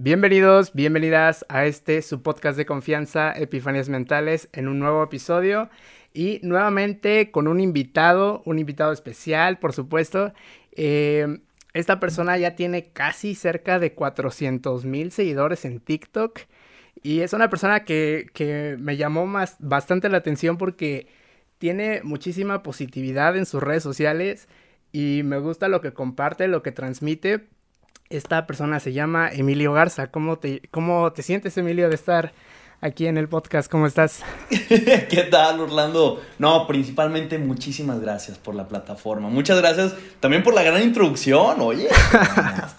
Bienvenidos, bienvenidas a este su podcast de confianza, Epifanías Mentales, en un nuevo episodio y nuevamente con un invitado, un invitado especial, por supuesto. Eh, esta persona ya tiene casi cerca de 400 mil seguidores en TikTok y es una persona que, me llamó más, bastante la atención porque tiene muchísima positividad en sus redes sociales y me gusta lo que comparte, lo que transmite esta persona se llama Emilio Garza. ¿Cómo te, cómo te sientes, Emilio, de estar aquí en el podcast? ¿Cómo estás? ¿Qué tal, Orlando? No, principalmente muchísimas gracias por la plataforma. Muchas gracias también por la gran introducción. Oye,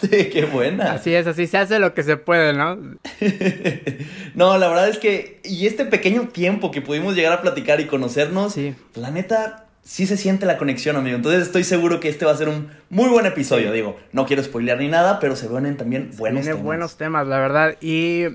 qué buena. Así es, así se hace lo que se puede, ¿no? no, la verdad es que, y este pequeño tiempo que pudimos llegar a platicar y conocernos, sí. la neta, sí se siente la conexión, amigo. Entonces estoy seguro que este va a ser un muy buen episodio. Digo, no quiero spoilear ni nada, pero se ven también buenos Tiene buenos temas, la verdad. Y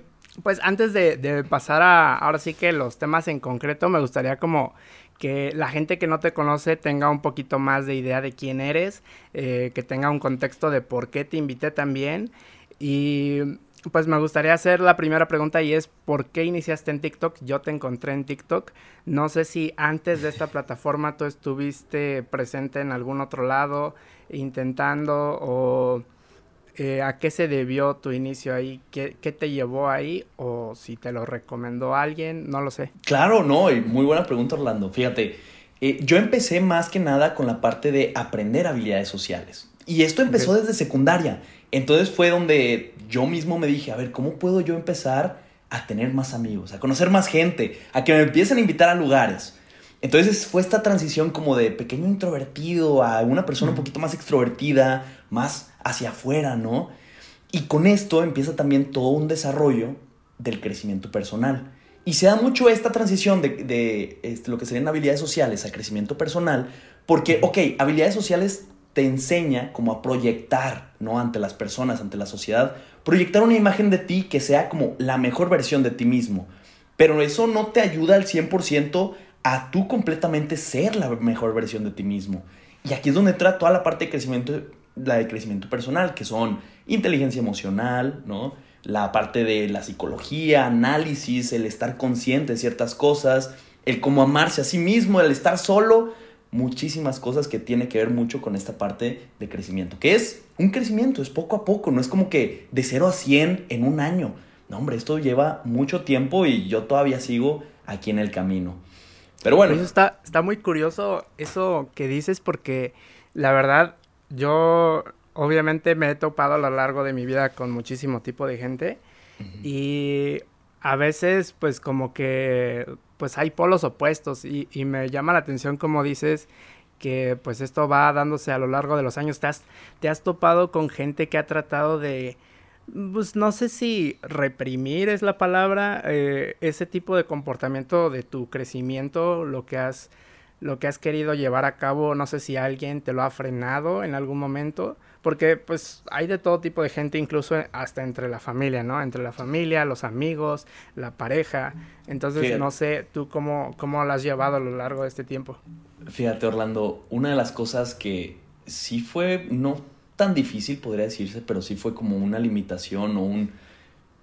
pues antes de, pasar a ahora sí que los temas en concreto, me gustaría como que la gente que no te conoce tenga un poquito más de idea de quién eres, eh, que tenga un contexto de por qué te invité también. Y pues me gustaría hacer la primera pregunta y es ¿por qué iniciaste en TikTok? Yo te encontré en TikTok. No sé si antes de esta plataforma tú estuviste presente en algún otro lado intentando o eh, a qué se debió tu inicio ahí, ¿Qué, te llevó ahí o si te lo recomendó alguien, no lo sé. Claro, no, y muy buena pregunta Orlando. Fíjate, eh, yo empecé más que nada con la parte de aprender habilidades sociales. Y esto empezó desde secundaria. Entonces fue donde yo mismo me dije, a ver, ¿cómo puedo yo empezar a tener más amigos, a conocer más gente, a que me empiecen a invitar a lugares? Entonces fue esta transición como de pequeño introvertido a una persona un poquito más extrovertida, más hacia afuera, ¿no? Y con esto empieza también todo un desarrollo del crecimiento personal. Y se da mucho esta transición de, de este, lo que serían habilidades sociales a crecimiento personal, porque, ok, habilidades sociales te enseña como a proyectar, ¿no? Ante las personas, ante la sociedad, proyectar una imagen de ti que sea como la mejor versión de ti mismo. Pero eso no te ayuda al 100% a tú completamente ser la mejor versión de ti mismo. Y aquí es donde entra toda la parte de crecimiento, la de crecimiento personal, que son inteligencia emocional, ¿no? La parte de la psicología, análisis, el estar consciente de ciertas cosas, el cómo amarse a sí mismo, el estar solo, muchísimas cosas que tiene que ver mucho con esta parte de crecimiento, que es un crecimiento, es poco a poco, no es como que de 0 a 100 en un año. No, hombre, esto lleva mucho tiempo y yo todavía sigo aquí en el camino. Pero bueno. Eso está, está muy curioso eso que dices porque la verdad yo obviamente me he topado a lo largo de mi vida con muchísimo tipo de gente y a veces pues como que pues hay polos opuestos y, me llama la atención como dices que pues esto va dándose a lo largo de los años. ¿Te has, te has topado con gente que ha tratado de, pues no sé si reprimir es la palabra, eh, ese tipo de comportamiento de tu crecimiento, lo que has lo que has querido llevar a cabo, no sé si alguien te lo ha frenado en algún momento, porque pues hay de todo tipo de gente, incluso hasta entre la familia, ¿no? Entre la familia, los amigos, la pareja. Entonces, no sé, tú cómo, cómo lo has llevado a lo largo de este tiempo. Fíjate, Orlando, una de las cosas que sí fue, no tan difícil, podría decirse, pero sí fue como una limitación o un,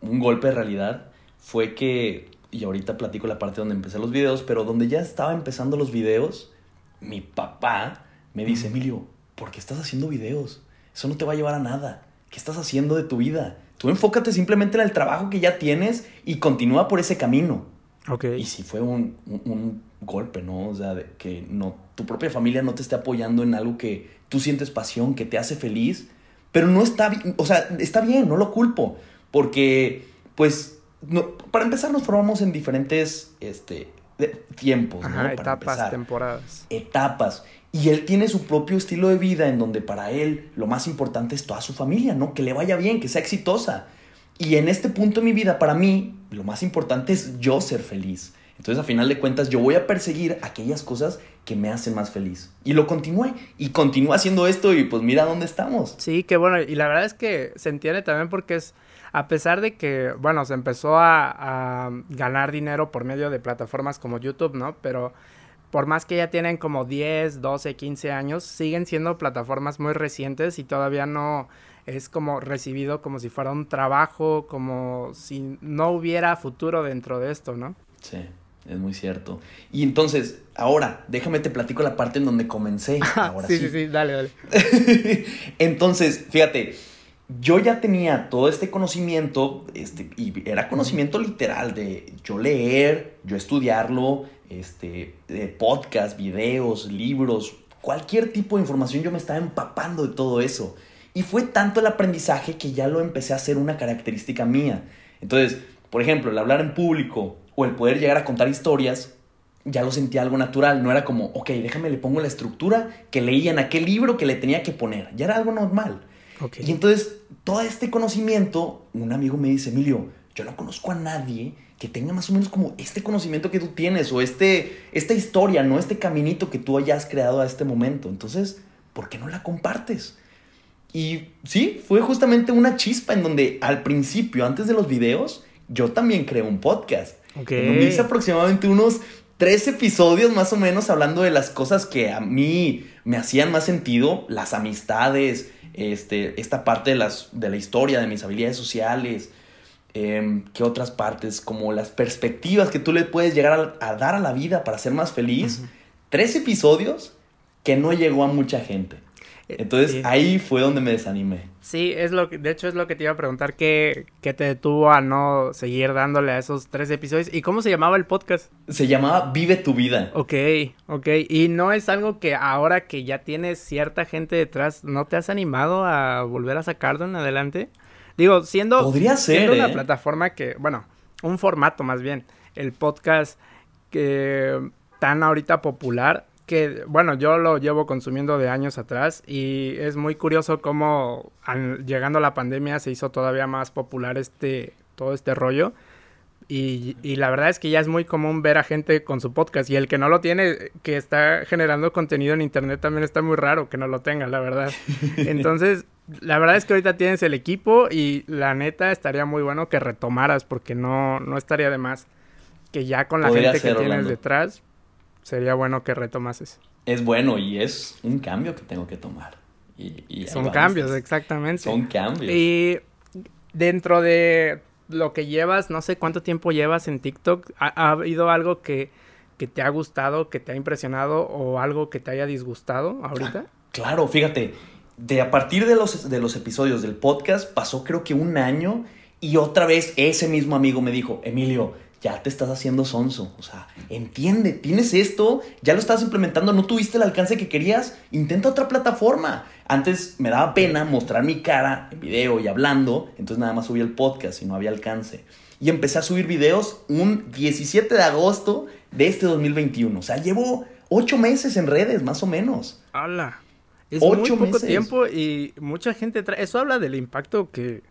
un golpe de realidad, fue que y ahorita platico la parte donde empecé los videos, pero donde ya estaba empezando los videos, mi papá me dice, Emilio, ¿por qué estás haciendo videos? Eso no te va a llevar a nada. ¿Qué estás haciendo de tu vida? Tú enfócate simplemente en el trabajo que ya tienes y continúa por ese camino. Okay. Y si fue un, un, golpe, ¿no? O sea, de que no, tu propia familia no te esté apoyando en algo que tú sientes pasión, que te hace feliz, pero no está bien, o sea, está bien, no lo culpo, porque pues para empezar, nos formamos en diferentes este, tiempos, etapas, temporadas. Etapas. Y él tiene su propio estilo de vida en donde para él lo más importante es toda su familia, ¿no? Que le vaya bien, que sea exitosa. Y en este punto de mi vida, para mí, lo más importante es yo ser feliz. Entonces, a final de cuentas, yo voy a perseguir aquellas cosas que me hacen más feliz. Y lo continué. Y continúa haciendo esto y pues mira dónde estamos. Sí, qué bueno. Y la verdad es que se entiende también porque es a pesar de que, bueno, se empezó a, ganar dinero por medio de plataformas como YouTube, ¿no? Pero por más que ya tienen como 10, 12, 15 años, siguen siendo plataformas muy recientes y todavía no es como recibido como si fuera un trabajo, como si no hubiera futuro dentro de esto, ¿no? Sí, es muy cierto. Y entonces, ahora, déjame te platico la parte en donde comencé. Ahora sí, sí, sí, dale, dale. entonces, fíjate, yo ya tenía todo este conocimiento, este, y era conocimiento literal de yo leer, yo estudiarlo, este, podcast, videos, libros, cualquier tipo de información, yo me estaba empapando de todo eso. Y fue tanto el aprendizaje que ya lo empecé a hacer una característica mía. Entonces, por ejemplo, el hablar en público o el poder llegar a contar historias, ya lo sentía algo natural. No era como, ok, déjame le pongo la estructura que leía en aquel libro que le tenía que poner. Ya era algo normal. Y entonces, todo este conocimiento, un amigo me dice, Emilio, yo no conozco a nadie que tenga más o menos como este conocimiento que tú tienes o este, esta historia, ¿no? Este caminito que tú hayas creado a este momento. Entonces, ¿por qué no la compartes? Y sí, fue justamente una chispa en donde al principio, antes de los videos, yo también creé un podcast. Okay. hice aproximadamente unos tres episodios más o menos hablando de las cosas que a mí me hacían más sentido, las amistades, este, esta parte de, las, de la historia, de mis habilidades sociales, eh, ¿qué otras partes? Como las perspectivas que tú le puedes llegar a, dar a la vida para ser más feliz. Tres episodios que no llegó a mucha gente. Eh, Entonces ahí fue donde me desanimé. Sí, es lo que, de hecho es lo que te iba a preguntar, ¿qué, ¿qué, te detuvo a no seguir dándole a esos tres episodios? ¿Y cómo se llamaba el podcast? Se llamaba Vive tu vida. Ok, ok. Y no es algo que ahora que ya tienes cierta gente detrás, ¿no te has animado a volver a sacarlo en adelante? Digo, siendo, Podría ser, una ¿eh? plataforma que, bueno, un formato más bien, el podcast que tan ahorita popular, que, bueno, yo lo llevo consumiendo de años atrás y es muy curioso cómo llegando a la pandemia se hizo todavía más popular este, todo este rollo. Y, y, la verdad es que ya es muy común ver a gente con su podcast y el que no lo tiene, que está generando contenido en internet también está muy raro que no lo tenga, la verdad. Entonces, la verdad es que ahorita tienes el equipo y la neta estaría muy bueno que retomaras porque no, no estaría de más que ya con la gente que tienes detrás sería bueno que retomases. Es bueno y es un cambio que tengo que tomar. Y, Son cambios, exactamente. Son cambios. Y dentro de lo que llevas, no sé cuánto tiempo llevas en TikTok, ¿ha, habido algo que, que, te ha gustado, que te ha impresionado o algo que te haya disgustado ahorita? Claro, fíjate, de a partir de los, de los episodios del podcast pasó creo que un año y otra vez ese mismo amigo me dijo, Emilio, ya te estás haciendo sonso. O sea, entiende, tienes esto, ya lo estás implementando, no tuviste el alcance que querías, intenta otra plataforma. Antes me daba pena mostrar mi cara en video y hablando, entonces nada más subí el podcast y no había alcance. Y empecé a subir videos un 17 de agosto de este 2021. O sea, llevo ocho meses en redes, más o menos. ¡Hala! Es ocho muy poco tiempo y mucha gente trae. Eso habla del impacto que,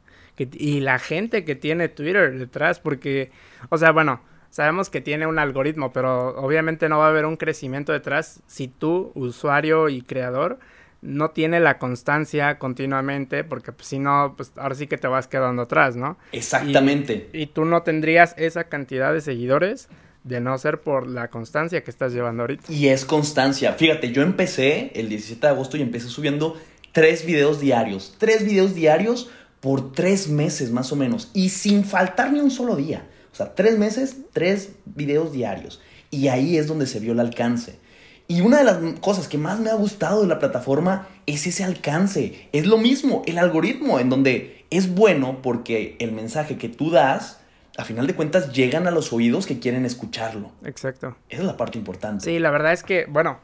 que, y la gente que tiene Twitter detrás, porque, o sea, bueno, sabemos que tiene un algoritmo, pero obviamente no va a haber un crecimiento detrás si tú, usuario y creador, no tiene la constancia continuamente, porque pues, si no, pues ahora sí que te vas quedando atrás, ¿no? Exactamente. Y, tú no tendrías esa cantidad de seguidores de no ser por la constancia que estás llevando ahorita. Y es constancia. Fíjate, yo empecé el 17 de agosto y empecé subiendo tres videos diarios. Tres videos diarios por tres meses más o menos. Y sin faltar ni un solo día. O sea, tres meses, tres videos diarios. Y ahí es donde se vio el alcance. Y una de las cosas que más me ha gustado de la plataforma es ese alcance. Es lo mismo, el algoritmo, en donde es bueno porque el mensaje que tú das, a final de cuentas, llegan a los oídos que quieren escucharlo. Exacto. Esa es la parte importante. Sí, la verdad es que, bueno,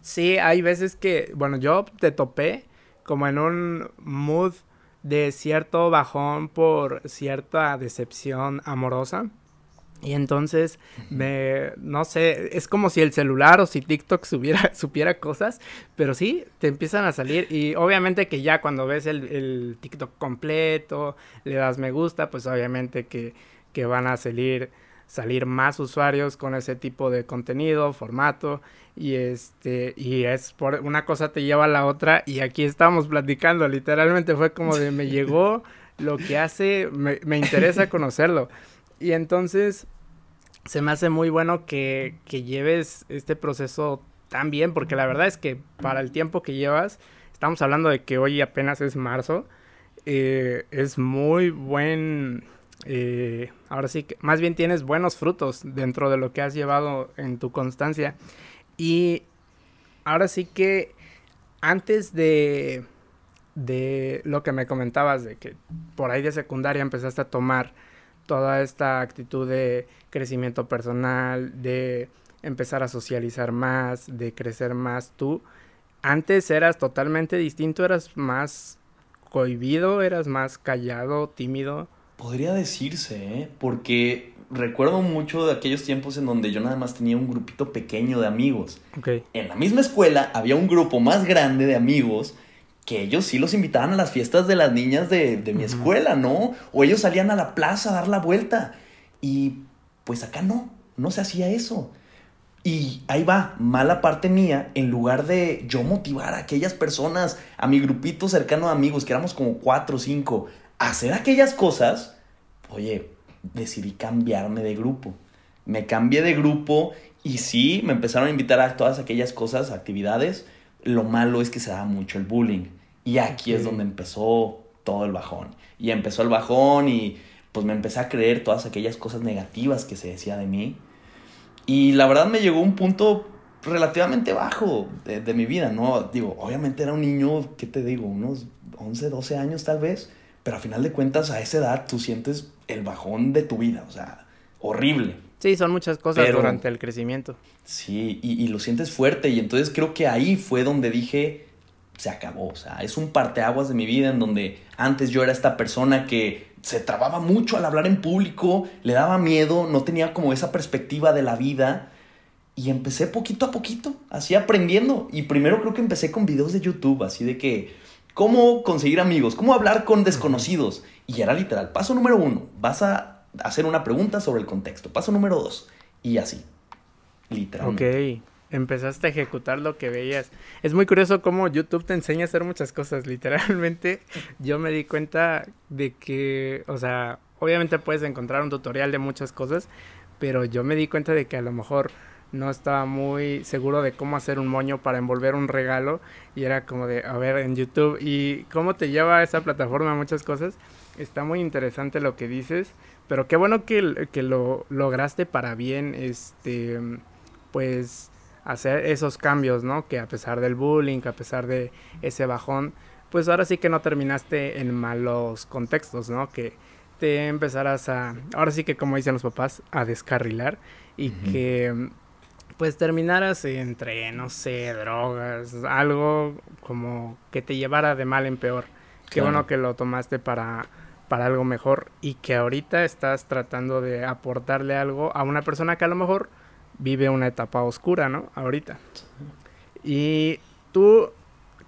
sí, hay veces que, bueno, yo te topé como en un mood de cierto bajón por cierta decepción amorosa. Y entonces, me, no sé, es como si el celular o si TikTok subiera, supiera cosas, pero sí, te empiezan a salir y obviamente que ya cuando ves el, el TikTok completo, le das me gusta, pues obviamente que, que van a salir, salir más usuarios con ese tipo de contenido, formato y este y es por una cosa te lleva a la otra y aquí estamos platicando, literalmente fue como de me llegó lo que hace, me, me interesa conocerlo. Y entonces, se me hace muy bueno que, que lleves este proceso tan bien, porque la verdad es que para el tiempo que llevas, estamos hablando de que hoy apenas es marzo, eh, es muy buen, eh, ahora sí que, más bien tienes buenos frutos dentro de lo que has llevado en tu constancia. Y ahora sí que antes de, de lo que me comentabas, de que por ahí de secundaria empezaste a tomar toda esta actitud de crecimiento personal, de empezar a socializar más, de crecer más tú. Antes eras totalmente distinto, eras más cohibido, eras más callado, tímido. Podría decirse, ¿eh? porque recuerdo mucho de aquellos tiempos en donde yo nada más tenía un grupito pequeño de amigos. Okay. En la misma escuela había un grupo más grande de amigos que ellos sí los invitaban a las fiestas de las niñas de, de mi escuela, ¿no? O ellos salían a la plaza a dar la vuelta. Y pues acá no, no se hacía eso. Y ahí va, mala parte mía, en lugar de yo motivar a aquellas personas, a mi grupito cercano de amigos, que éramos como cuatro o cinco, hacer aquellas cosas, oye, decidí cambiarme de grupo. Me cambié de grupo y sí, me empezaron a invitar a todas aquellas cosas, actividades. Lo malo es que se da mucho el bullying. Y aquí es donde empezó todo el bajón. Y empezó el bajón y pues me empecé a creer todas aquellas cosas negativas que se decía de mí. Y la verdad me llegó un punto relativamente bajo de, mi vida, ¿no? Digo, obviamente era un niño, ¿qué te digo? Unos 11, 12 años tal vez, pero a final de cuentas a esa edad tú sientes el bajón de tu vida, o sea, horrible. Sí, son muchas cosas durante el crecimiento. Sí, y, y, lo sientes fuerte y entonces creo que ahí fue donde dije, se acabó. O sea, es un parteaguas de mi vida en donde antes yo era esta persona que se trababa mucho al hablar en público, le daba miedo, no tenía como esa perspectiva de la vida. Y empecé poquito a poquito, así aprendiendo. Y primero creo que empecé con videos de YouTube, así de que, ¿cómo conseguir amigos? ¿Cómo hablar con desconocidos? Y era literal, paso número uno, vas a hacer una pregunta sobre el contexto. Paso número dos, y así, literalmente. Ok empezaste a ejecutar lo que veías. Es muy curioso cómo YouTube te enseña a hacer muchas cosas. Literalmente, yo me di cuenta de que, o sea, obviamente puedes encontrar un tutorial de muchas cosas, pero yo me di cuenta de que a lo mejor no estaba muy seguro de cómo hacer un moño para envolver un regalo y era como de, a ver, en YouTube y cómo te lleva esa plataforma a muchas cosas. Está muy interesante lo que dices, pero qué bueno que, que lo lograste para bien, este, pues hacer esos cambios, ¿no? Que a pesar del bullying, a pesar de ese bajón, pues ahora sí que no terminaste en malos contextos, ¿no? Que te empezarás a, ahora sí que como dicen los papás, a descarrilar y que pues terminaras entre, no sé, drogas, algo como que te llevara de mal en peor. Qué bueno que lo tomaste para, para algo mejor y que ahorita estás tratando de aportarle algo a una persona que a lo mejor vive una etapa oscura, ¿no? Ahorita. Y tú,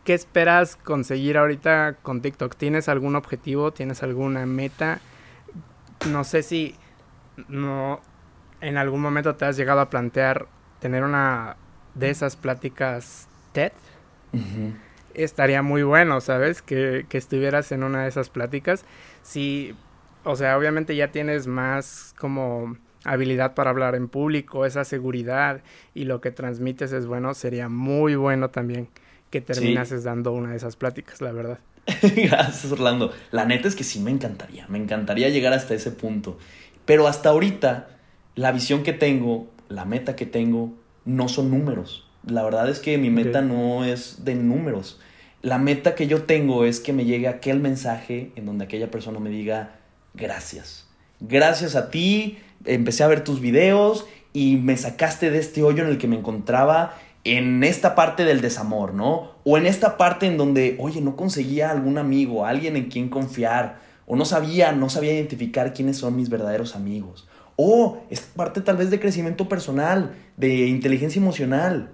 ¿qué esperas conseguir ahorita con TikTok? ¿Tienes algún objetivo? ¿Tienes alguna meta? No sé si no en algún momento te has llegado a plantear tener una de esas pláticas TED. Estaría muy bueno, ¿sabes? Que, que estuvieras en una de esas pláticas. Si, o sea, obviamente ya tienes más como habilidad para hablar en público, esa seguridad y lo que transmites es bueno, sería muy bueno también que terminases dando una de esas pláticas, la verdad. Gracias, Orlando. La neta es que sí me encantaría, me encantaría llegar hasta ese punto. Pero hasta ahorita, la visión que tengo, la meta que tengo, no son números. La verdad es que mi meta no es de números. La meta que yo tengo es que me llegue aquel mensaje en donde aquella persona me diga gracias. Gracias a ti, empecé a ver tus videos y me sacaste de este hoyo en el que me encontraba en esta parte del desamor, ¿no? O en esta parte en donde, oye, no conseguía algún amigo, alguien en quien confiar, o no sabía, no sabía identificar quiénes son mis verdaderos amigos. O es parte tal vez de crecimiento personal, de inteligencia emocional.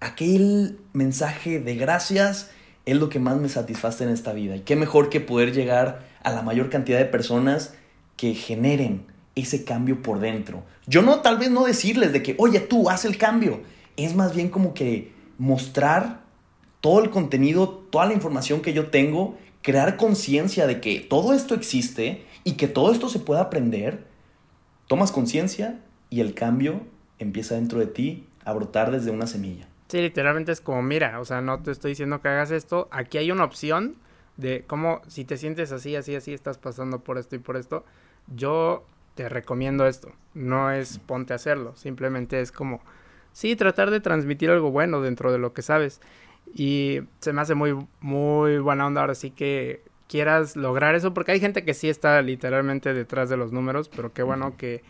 Aquel mensaje de gracias es lo que más me satisface en esta vida. Y qué mejor que poder llegar a la mayor cantidad de personas que generen ese cambio por dentro. Yo no, tal vez no decirles de que, oye, tú haz el cambio. Es más bien como que mostrar todo el contenido, toda la información que yo tengo, crear conciencia de que todo esto existe y que todo esto se puede aprender. Tomas conciencia y el cambio empieza dentro de ti a brotar desde una semilla. Sí, literalmente es como, mira, o sea, no te estoy diciendo que hagas esto, aquí hay una opción de cómo, si te sientes así, así, así, estás pasando por esto y por esto, yo te recomiendo esto. No es ponte a hacerlo, simplemente es como, sí, tratar de transmitir algo bueno dentro de lo que sabes. Y se me hace muy, muy buena onda ahora sí que quieras lograr eso, porque hay gente que sí está literalmente detrás de los números, pero qué bueno que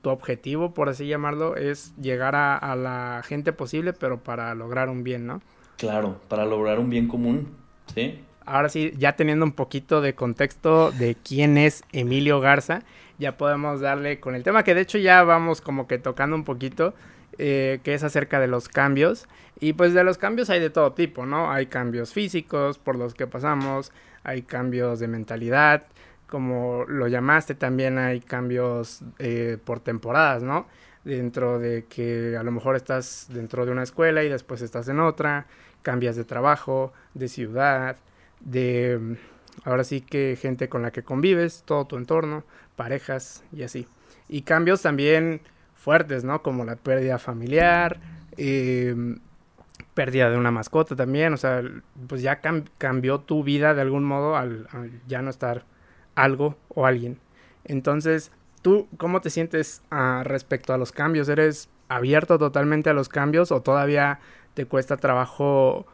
tu objetivo, por así llamarlo, es llegar a, a, la gente posible, pero para lograr un bien, ¿no? Claro, para lograr un bien común, ¿sí? Ahora sí, ya teniendo un poquito de contexto de quién es Emilio Garza, ya podemos darle con el tema que de hecho ya vamos como que tocando un poquito, eh, que es acerca de los cambios. Y pues de los cambios hay de todo tipo, ¿no? Hay cambios físicos por los que pasamos, hay cambios de mentalidad, como lo llamaste, también hay cambios eh, por temporadas, ¿no? Dentro de que a lo mejor estás dentro de una escuela y después estás en otra, cambias de trabajo, de ciudad, de ahora sí que gente con la que convives, todo tu entorno, parejas y así. Y cambios también fuertes, ¿no? Como la pérdida familiar, eh, pérdida de una mascota también, o sea, pues ya cambió tu vida de algún modo al ya no estar algo o alguien. Entonces, ¿tú cómo te sientes uh, respecto a los cambios? ¿Eres abierto totalmente a los cambios o todavía te cuesta trabajo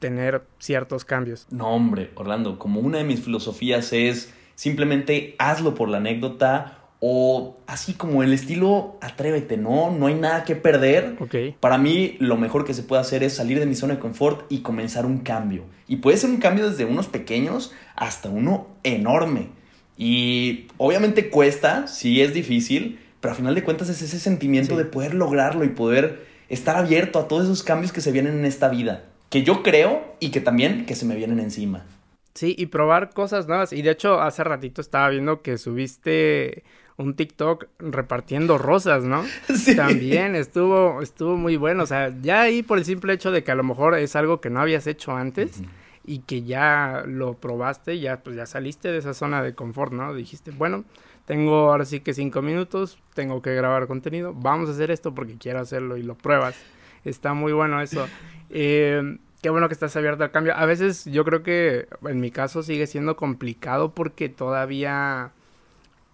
tener ciertos cambios? No, hombre, Orlando, como una de mis filosofías es simplemente hazlo por la anécdota o así como el estilo atrévete, ¿no? No hay nada que perder. Okay. Para mí lo mejor que se puede hacer es salir de mi zona de confort y comenzar un cambio. Y puede ser un cambio desde unos pequeños hasta uno enorme. Y obviamente cuesta, sí es difícil, pero a final de cuentas es ese sentimiento sí. de poder lograrlo y poder estar abierto a todos esos cambios que se vienen en esta vida. Que yo creo y que también que se me vienen encima. Sí, y probar cosas nuevas. Y de hecho, hace ratito estaba viendo que subiste un TikTok repartiendo rosas, ¿no? Sí. También estuvo, estuvo muy bueno. O sea, ya ahí por el simple hecho de que a lo mejor es algo que no habías hecho antes uh -huh. y que ya lo probaste, ya pues ya saliste de esa zona de confort, ¿no? Dijiste, bueno, tengo ahora sí que cinco minutos, tengo que grabar contenido, vamos a hacer esto porque quiero hacerlo y lo pruebas. Está muy bueno eso. Eh, qué bueno que estás abierto al cambio. A veces yo creo que en mi caso sigue siendo complicado porque todavía,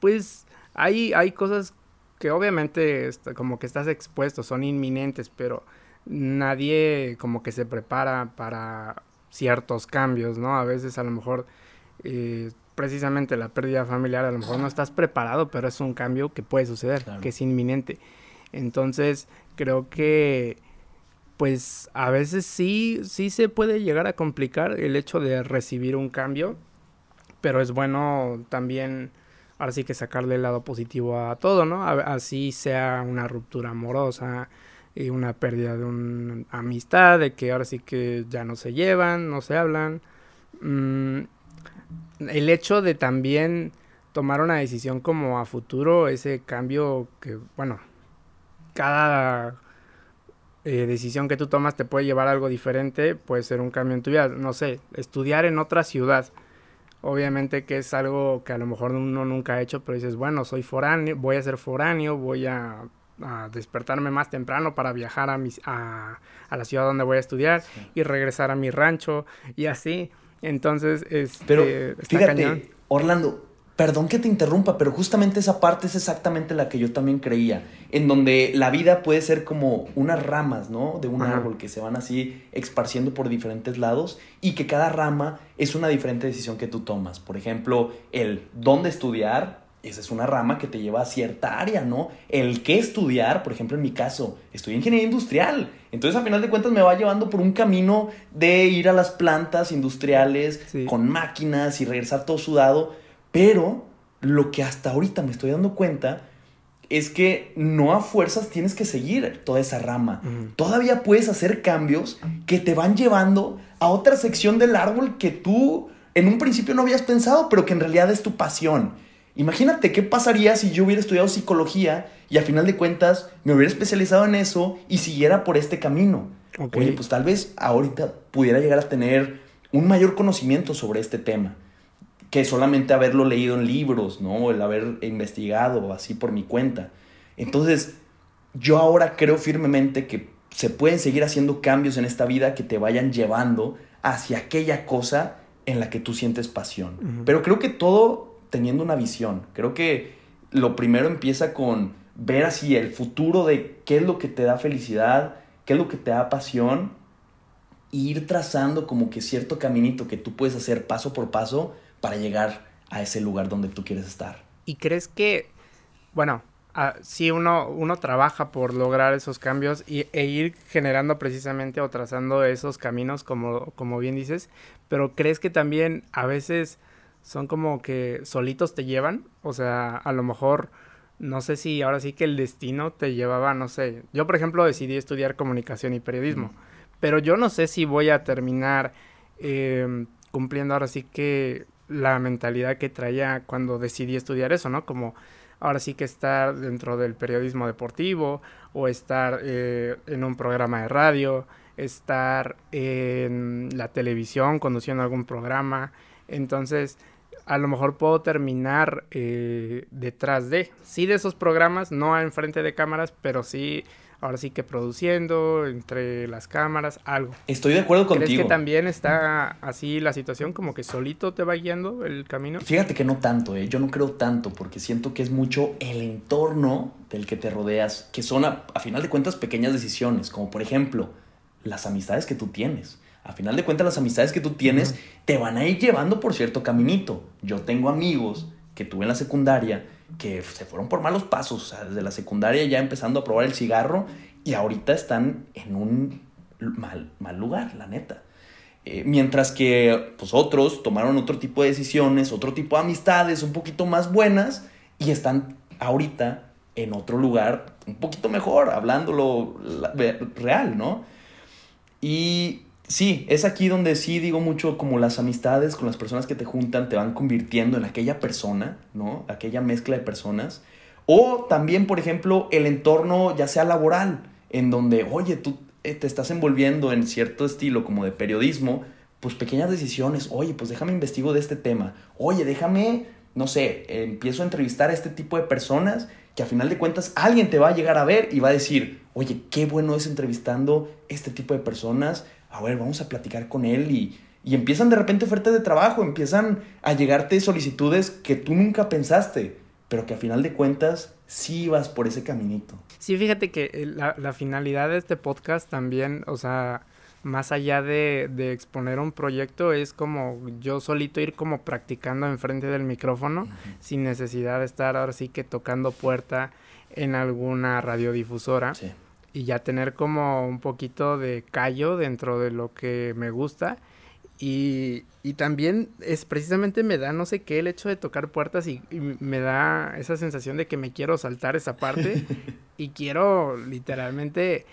pues, hay, hay cosas que obviamente como que estás expuesto, son inminentes, pero nadie como que se prepara para ciertos cambios, ¿no? A veces a lo mejor eh, precisamente la pérdida familiar, a lo mejor no estás preparado, pero es un cambio que puede suceder, claro. que es inminente. Entonces, creo que pues a veces sí, sí se puede llegar a complicar el hecho de recibir un cambio, pero es bueno también, ahora sí que sacarle el lado positivo a todo, ¿no? Así sea una ruptura amorosa, y una pérdida de una amistad, de que ahora sí que ya no se llevan, no se hablan. Mm, el hecho de también tomar una decisión como a futuro, ese cambio que, bueno, cada eh, decisión que tú tomas te puede llevar a algo diferente, puede ser un cambio en tu vida, no sé, estudiar en otra ciudad. Obviamente que es algo que a lo mejor uno nunca ha hecho, pero dices, bueno, soy foráneo, voy a ser foráneo, voy a, a despertarme más temprano para viajar a, mis, a, a, la ciudad donde voy a estudiar sí. y regresar a mi rancho y así. Entonces, este, pero fíjate, cañón. Orlando, Perdón que te interrumpa, pero justamente esa parte es exactamente la que yo también creía, en donde la vida puede ser como unas ramas, ¿no? De un Ajá. árbol que se van así esparciendo por diferentes lados y que cada rama es una diferente decisión que tú tomas. Por ejemplo, el dónde estudiar, esa es una rama que te lleva a cierta área, ¿no? El qué estudiar, por ejemplo, en mi caso, estudio ingeniería industrial. Entonces, a final de cuentas, me va llevando por un camino de ir a las plantas industriales sí. con máquinas y regresar todo sudado pero lo que hasta ahorita me estoy dando cuenta es que no a fuerzas tienes que seguir toda esa rama. Uh -huh. Todavía puedes hacer cambios que te van llevando a otra sección del árbol que tú en un principio no habías pensado, pero que en realidad es tu pasión. Imagínate qué pasaría si yo hubiera estudiado psicología y a final de cuentas me hubiera especializado en eso y siguiera por este camino. Okay. Oye, pues tal vez ahorita pudiera llegar a tener un mayor conocimiento sobre este tema que solamente haberlo leído en libros, ¿no? El haber investigado así por mi cuenta. Entonces, yo ahora creo firmemente que se pueden seguir haciendo cambios en esta vida que te vayan llevando hacia aquella cosa en la que tú sientes pasión. Pero creo que todo teniendo una visión. Creo que lo primero empieza con ver así el futuro de qué es lo que te da felicidad, qué es lo que te da pasión, e ir trazando como que cierto caminito que tú puedes hacer paso por paso para llegar a ese lugar donde tú quieres estar. ¿Y crees que, bueno, si uno, uno trabaja por lograr esos cambios y, e ir generando precisamente o trazando esos caminos, como, como bien dices, pero crees que también a veces son como que solitos te llevan, o sea, a lo mejor no sé si ahora sí que el destino te llevaba, no sé. Yo, por ejemplo, decidí estudiar comunicación y periodismo, pero yo no sé si voy a terminar em, cumpliendo ahora sí que la mentalidad que traía cuando decidí estudiar eso, ¿no? Como ahora sí que estar dentro del periodismo deportivo o estar eh, en un programa de radio, estar en la televisión conduciendo algún programa. Entonces, a lo mejor puedo terminar eh, detrás de, sí de esos programas, no enfrente de cámaras, pero sí, ahora sí que produciendo entre las cámaras, algo. Estoy de acuerdo contigo. ¿Crees que también está así la situación, como que solito te va guiando el camino? Fíjate que no tanto, ¿eh? yo no creo tanto, porque siento que es mucho el entorno del que te rodeas, que son a final de cuentas pequeñas decisiones, como por ejemplo, las amistades que tú tienes a final de cuentas las amistades que tú tienes te van a ir llevando por cierto caminito. Yo tengo amigos que tuve en la secundaria que se fueron por malos pasos, o sea, desde la secundaria ya empezando a probar el cigarro y ahorita están en un mal, mal lugar, la neta. Eh, mientras que pues, otros tomaron otro tipo de decisiones, otro tipo de amistades un poquito más buenas y están ahorita en otro lugar un poquito mejor, hablándolo real, ¿no? Y sí, es aquí donde sí digo mucho como las amistades con las personas que te juntan te van convirtiendo en aquella persona, ¿no? Aquella mezcla de personas. O también, por ejemplo, el entorno ya sea laboral, en donde, oye, tú eh, te estás envolviendo en cierto estilo como de periodismo, pues pequeñas decisiones, oye, pues déjame investigo de este tema, oye, déjame, no sé, empiezo a entrevistar a este tipo de personas que a final de cuentas alguien te va a llegar a ver y va a decir, oye, qué bueno es entrevistando este tipo de personas, a ver, vamos a platicar con él y, empiezan de repente ofertas de trabajo, empiezan a llegarte solicitudes que tú nunca pensaste, pero que a final de cuentas sí vas por ese caminito. Sí, fíjate que eh, la, finalidad de este podcast también, o sea, más allá de, exponer un proyecto, es como yo solito ir como practicando enfrente del micrófono, sin necesidad de estar ahora sí que tocando puerta en alguna radiodifusora. Sí y ya tener como un poquito de callo dentro de lo que me gusta. Y, y, también es precisamente me da no sé qué el hecho de tocar puertas y, me da esa sensación de que me quiero saltar esa parte y quiero literalmente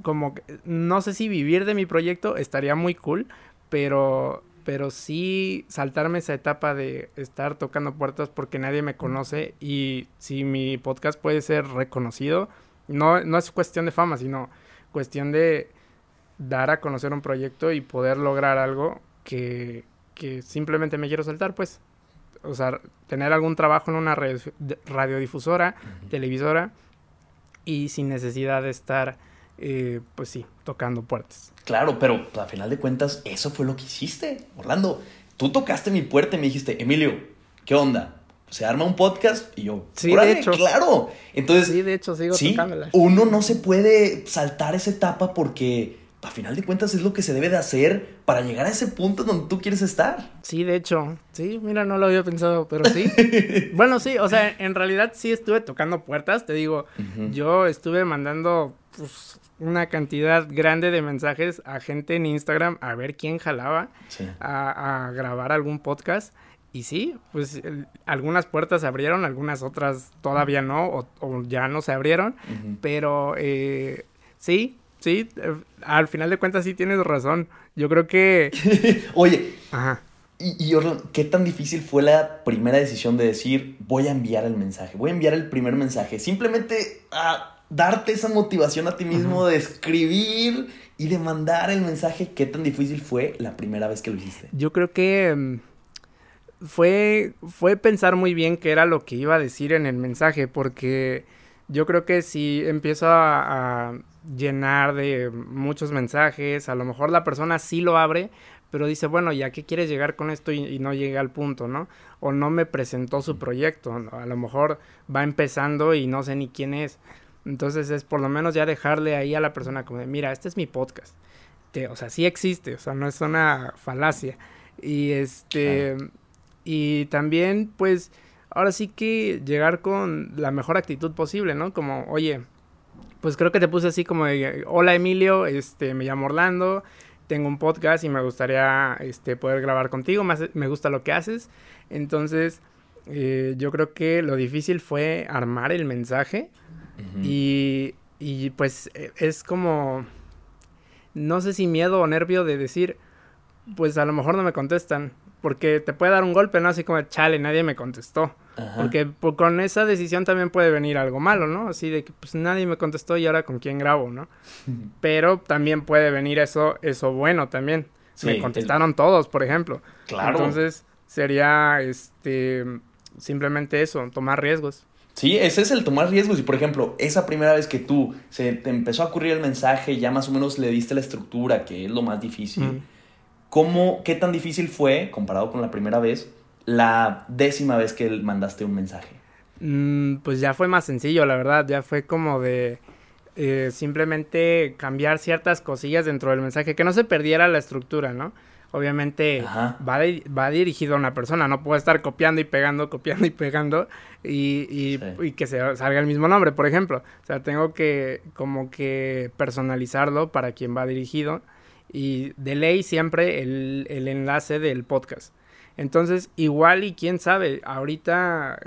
como no sé si vivir de mi proyecto estaría muy cool, pero pero sí saltarme esa etapa de estar tocando puertas porque nadie me conoce y si mi podcast puede ser reconocido, no, no es cuestión de fama, sino cuestión de dar a conocer un proyecto y poder lograr algo que, simplemente me quiero saltar, pues. O sea, tener algún trabajo en una radiodifusora, televisora, y sin necesidad de estar, eh, pues sí, tocando puertas. Claro, pero a final de cuentas, eso fue lo que hiciste, Orlando. Tú tocaste mi puerta y me dijiste, Emilio, ¿qué onda? Se arma un podcast y yo, sí, de hecho. claro. Entonces, sí, de hecho, sigo sí, Uno no se puede saltar esa etapa porque a final de cuentas es lo que se debe de hacer para llegar a ese punto donde tú quieres estar. Sí, de hecho, sí, mira, no lo había pensado, pero sí. bueno, sí, o sea, en realidad sí estuve tocando puertas, te digo, yo estuve mandando pues, una cantidad grande de mensajes a gente en Instagram a ver quién jalaba a, a grabar algún podcast. Y sí, pues algunas puertas se abrieron, algunas otras todavía no, o, ya no se abrieron, pero eh, sí, sí, eh, al final de cuentas sí tienes razón. Yo creo que... Oye, Ajá. Y, y ¿qué tan difícil fue la primera decisión de decir, voy a enviar el mensaje, voy a enviar el primer mensaje? Simplemente a darte esa motivación a ti mismo de escribir y de mandar el mensaje. ¿Qué tan difícil fue la primera vez que lo hiciste? Yo creo que mm, fue, fue pensar muy bien qué era lo que iba a decir en el mensaje, porque yo creo que si empiezo a, llenar de muchos mensajes, a lo mejor la persona sí lo abre, pero dice, bueno, ¿ya qué quieres llegar con esto y, no llega al punto, ¿no? O no me presentó su proyecto, a lo mejor va empezando y no sé ni quién es. Entonces es por lo menos ya dejarle ahí a la persona como de, mira, este es mi podcast. o sea, sí existe, o sea, no es una falacia. Y este, y también pues ahora sí que llegar con la mejor actitud posible, ¿no? Como, oye, pues creo que te puse así como de, hola Emilio, este, me llamo Orlando, tengo un podcast y me gustaría este, poder grabar contigo, me gusta lo que haces. Entonces, eh, yo creo que lo difícil fue armar el mensaje y, y pues e, es como, no sé si miedo o nervio de decir, pues a lo mejor no me contestan, porque te puede dar un golpe, ¿no? Así como, chale, nadie me contestó. Porque con esa decisión también puede venir algo malo, ¿no? Así de que pues nadie me contestó y ahora con quién grabo, ¿no? Pero también puede venir eso, eso bueno también. me contestaron todos, por ejemplo. Claro. Entonces sería este simplemente eso, tomar riesgos. Sí, ese es el tomar riesgos. Y por ejemplo, esa primera vez que tú se te empezó a ocurrir el mensaje, ya más o menos le diste la estructura, que es lo más difícil. ¿Cómo, qué tan difícil fue, comparado con la primera vez, la décima vez que mandaste un mensaje? Mm, pues ya fue más sencillo, la verdad. Ya fue como de eh, simplemente cambiar ciertas cosillas dentro del mensaje, que no se perdiera la estructura, ¿no? Obviamente va, va dirigido a una persona, no puede estar copiando y pegando, copiando y pegando y, y, que se salga el mismo nombre, por ejemplo. O sea, tengo que como que personalizarlo para quien va dirigido y de ley siempre el, el enlace del podcast. Entonces, igual y quién sabe, ahorita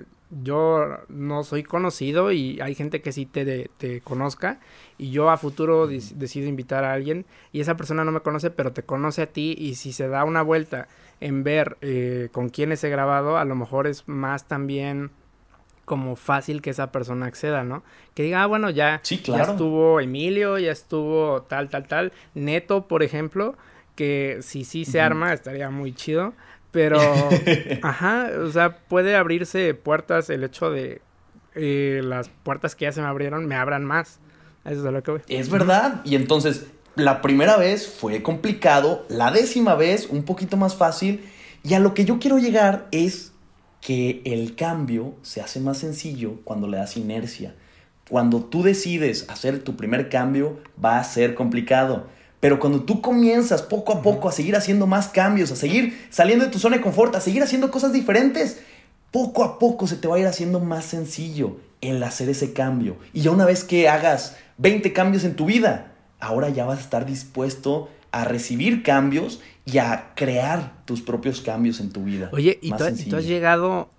yo no soy conocido y hay gente que sí te, te conozca y yo a futuro decido invitar a alguien y esa persona no me conoce pero te conoce a ti y si se da una vuelta en ver eh, con quiénes he grabado a lo mejor es más también como fácil que esa persona acceda, ¿no? Que diga, ah, bueno, ya, ya estuvo Emilio, ya estuvo tal, tal, tal. Neto, por ejemplo, que si sí se arma, estaría muy chido. Pero, ajá, o sea, puede abrirse puertas el hecho de eh, las puertas que ya se me abrieron me abran más. Eso es lo que voy. Es verdad. Y entonces, la primera vez fue complicado, la décima vez un poquito más fácil. Y a lo que yo quiero llegar es que el cambio se hace más sencillo cuando le das inercia. Cuando tú decides hacer tu primer cambio, va a ser complicado. Pero cuando tú comienzas poco a poco a seguir haciendo más cambios, a seguir saliendo de tu zona de confort, a seguir haciendo cosas diferentes, poco a poco se te va a ir haciendo más sencillo el hacer ese cambio. Y ya una vez que hagas 20 cambios en tu vida, ahora ya vas a estar dispuesto a recibir cambios y a crear tus propios cambios en tu vida. Oye, ¿y tú, has llegado,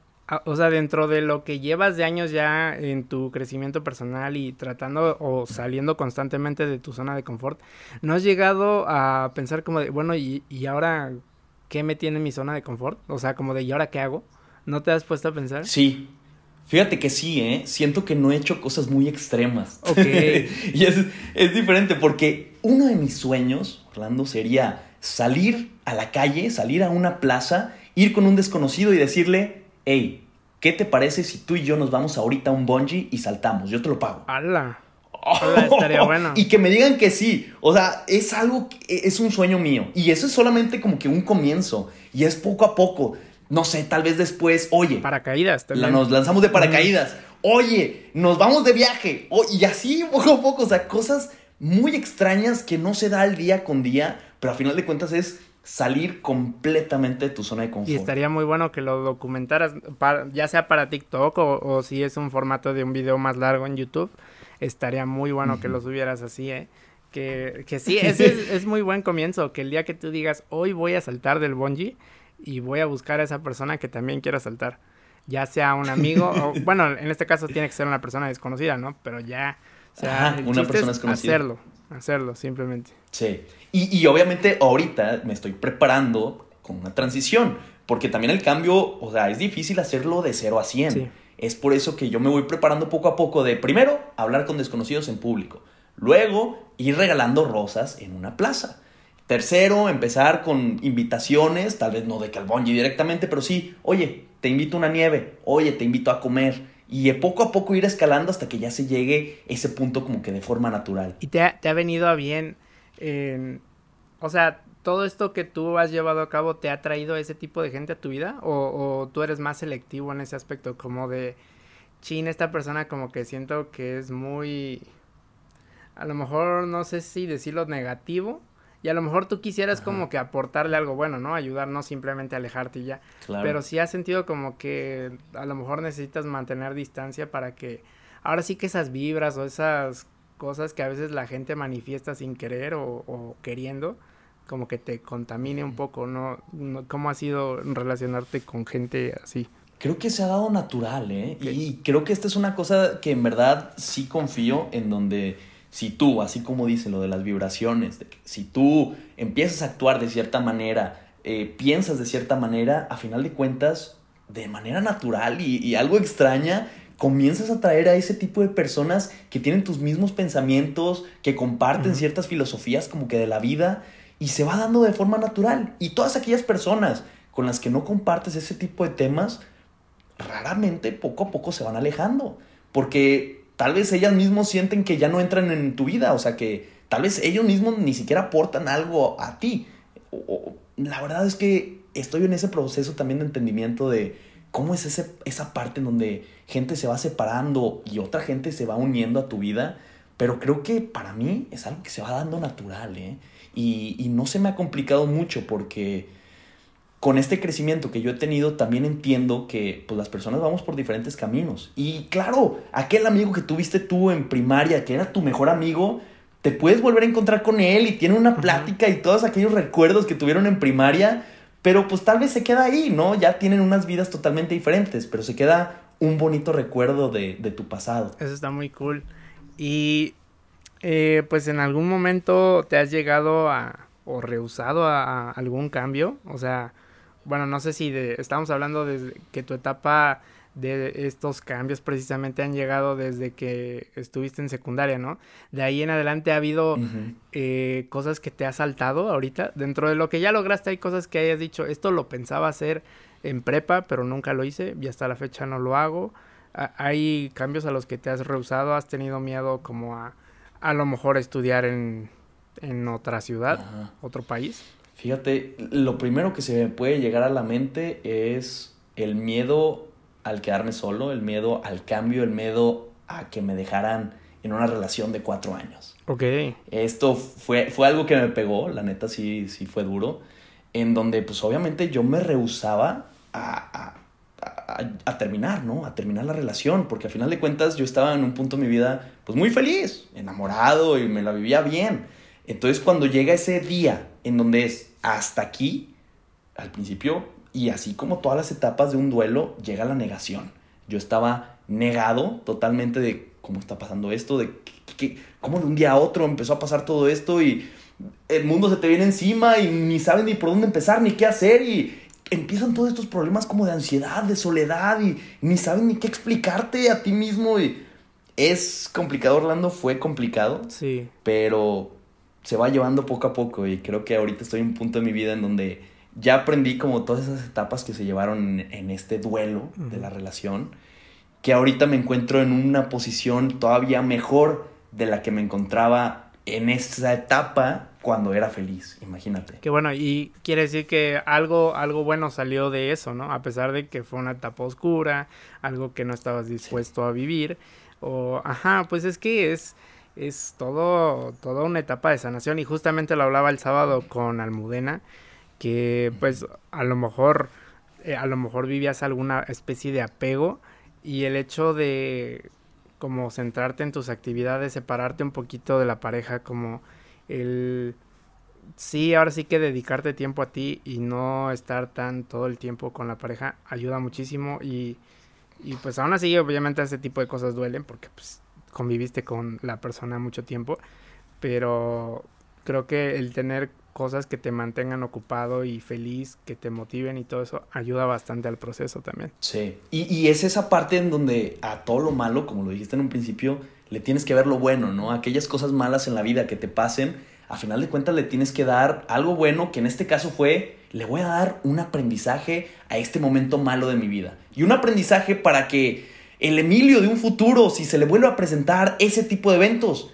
o sea, dentro de lo que llevas de años ya en tu crecimiento personal y tratando o saliendo constantemente de tu zona de confort, ¿no has llegado a pensar como de, bueno, ¿y, y ahora qué me tiene mi zona de confort? O sea, como de, ¿y ahora qué hago? ¿No te has puesto a pensar? Sí, Fíjate que sí, ¿eh? Siento que no he hecho cosas muy extremas. Ok. y es, es, diferente porque uno de mis sueños, Orlando, sería salir a la calle, salir a una plaza, ir con un desconocido y decirle, hey, ¿qué te parece si tú y yo nos vamos ahorita a un bungee y saltamos? Yo te lo pago. ¡Hala! estaría bueno. Y que me digan que sí. O sea, es algo, es un sueño mío. Y eso es solamente como que un comienzo. Y es poco a poco no sé, tal vez después, oye. Paracaídas también. nos lanzamos de paracaídas. Oye, nos vamos de viaje. y así poco a poco, o sea, cosas muy extrañas que no se da al día con día, pero a final de cuentas es salir completamente de tu zona de confort. Y estaría muy bueno que lo documentaras, ya sea para TikTok o, si es un formato de un video más largo en YouTube, estaría muy bueno que lo subieras así, ¿eh? Que, que sí, ese es, es, muy buen comienzo, que el día que tú digas, hoy voy a saltar del bungee, y voy a buscar a esa persona que también quiero saltar. Ya sea un amigo, o bueno, en este caso tiene que ser una persona desconocida, ¿no? Pero ya, o sea, una persona desconocida. Hacerlo, hacerlo, simplemente. Sí. Y, y obviamente ahorita me estoy preparando con una transición, porque también el cambio, o sea, es difícil hacerlo de 0 a 100. Es por eso que yo me voy preparando poco a poco de, primero, hablar con desconocidos en público. Luego, ir regalando rosas en una plaza. Tercero, empezar con invitaciones, tal vez no de Calbonji directamente, pero sí, oye, te invito a una nieve, oye, te invito a comer. Y poco a poco ir escalando hasta que ya se llegue ese punto como que de forma natural. ¿Y te ha, te ha venido a bien, o sea, todo esto que tú has llevado a cabo te ha traído ese tipo de gente a tu vida? ¿O, o tú eres más selectivo en ese aspecto, como de, chin, esta persona como que siento que es muy, a lo mejor no sé si decirlo negativo, y a lo mejor tú quisieras como que aportarle algo bueno, ¿no? Ayudar, no simplemente alejarte y ya. Pero sí has sentido como que a lo mejor necesitas mantener distancia para que ahora sí que esas vibras o esas cosas que a veces la gente manifiesta sin querer o, queriendo, como que te contamine un poco, ¿no? ¿Cómo ha sido relacionarte con gente así? Creo que se ha dado natural, ¿eh? Y creo que esta es una cosa que en verdad sí confío en donde si tú, así como dice lo de las vibraciones, si tú empiezas a actuar de cierta manera, eh, piensas de cierta manera, a final de cuentas, de manera natural y, algo extraña, comienzas a traer a ese tipo de personas que tienen tus mismos pensamientos, que comparten ciertas filosofías como que de la vida, y se va dando de forma natural. Y todas aquellas personas con las que no compartes ese tipo de temas, raramente poco a poco se van alejando. Porque tal vez ellas mismos sienten que ya no entran en tu vida, o sea que tal vez ellos mismos ni siquiera aportan algo a ti. la verdad es que estoy en ese proceso también de entendimiento de cómo es ese, esa parte en donde gente se va separando y otra gente se va uniendo a tu vida, pero creo que para mí es algo que se va dando natural, ¿eh? Y, y no se me ha complicado mucho porque con este crecimiento que yo he tenido, también entiendo que pues, las personas vamos por diferentes caminos. Y claro, aquel amigo que tuviste tú en primaria, que era tu mejor amigo, te puedes volver a encontrar con él y tiene una plática y todos aquellos recuerdos que tuvieron en primaria, pero pues tal vez se queda ahí, ¿no? Ya tienen unas vidas totalmente diferentes, pero se queda un bonito recuerdo de, tu pasado. Eso está muy cool. Y eh, pues en algún momento te has llegado a o rehusado a algún cambio, o sea, bueno, no sé si de, estamos hablando de que tu etapa de estos cambios precisamente han llegado desde que estuviste en secundaria, ¿no? De ahí en adelante ha habido eh, cosas que te ha saltado ahorita. Dentro de lo que ya lograste hay cosas que hayas dicho, esto lo pensaba hacer en prepa, pero nunca lo hice y hasta la fecha no lo hago. hay cambios a los que te has rehusado, has tenido miedo como a a lo mejor estudiar en, en otra ciudad, otro país. Fíjate, lo primero que se me puede llegar a la mente es el miedo al quedarme solo, el miedo al cambio, el miedo a que me dejaran en una relación de cuatro años. Ok. Esto fue, fue algo que me pegó, la neta sí, sí fue duro, en donde pues obviamente yo me rehusaba a, a, a, terminar, ¿no? A terminar la relación, porque al final de cuentas yo estaba en un punto de mi vida pues muy feliz, enamorado y me la vivía bien. Entonces cuando llega ese día en donde es hasta aquí, al principio, y así como todas las etapas de un duelo, llega la negación. Yo estaba negado totalmente de cómo está pasando esto, de que, cómo de un día a otro empezó a pasar todo esto y el mundo se te viene encima y ni sabes ni por dónde empezar ni qué hacer y empiezan todos estos problemas como de ansiedad, de soledad y ni sabes ni qué explicarte a ti mismo y es complicado Orlando, fue complicado. Sí. Pero se va llevando poco a poco y creo que ahorita estoy en un punto de mi vida en donde ya aprendí como todas esas etapas que se llevaron en, este duelo de la relación, que ahorita me encuentro en una posición todavía mejor de la que me encontraba en esa etapa cuando era feliz, imagínate. Que bueno, y quiere decir que algo, algo bueno salió de eso, ¿no? A pesar de que fue una etapa oscura, algo que no estabas dispuesto a vivir, o, ajá, pues es que es, es todo, toda una etapa de sanación. Y justamente lo hablaba el sábado con Almudena, que pues a lo mejor, eh, a lo mejor vivías alguna especie de apego y el hecho de como centrarte en tus actividades, separarte un poquito de la pareja, como el sí, ahora sí que dedicarte tiempo a ti y no estar tan todo el tiempo con la pareja ayuda muchísimo. Y, y pues aún así obviamente ese tipo de cosas duelen porque pues conviviste con la persona mucho tiempo, pero creo que el tener cosas que te mantengan ocupado y feliz, que te motiven y todo eso, ayuda bastante al proceso también. Sí, y, es esa parte en donde a todo lo malo, como lo dijiste en un principio, le tienes que ver lo bueno, ¿no? Aquellas cosas malas en la vida que te pasen, a final de cuentas le tienes que dar algo bueno, que en este caso fue, le voy a dar un aprendizaje a este momento malo de mi vida. Y un aprendizaje para que el Emilio de un futuro, si se le vuelve a presentar ese tipo de eventos,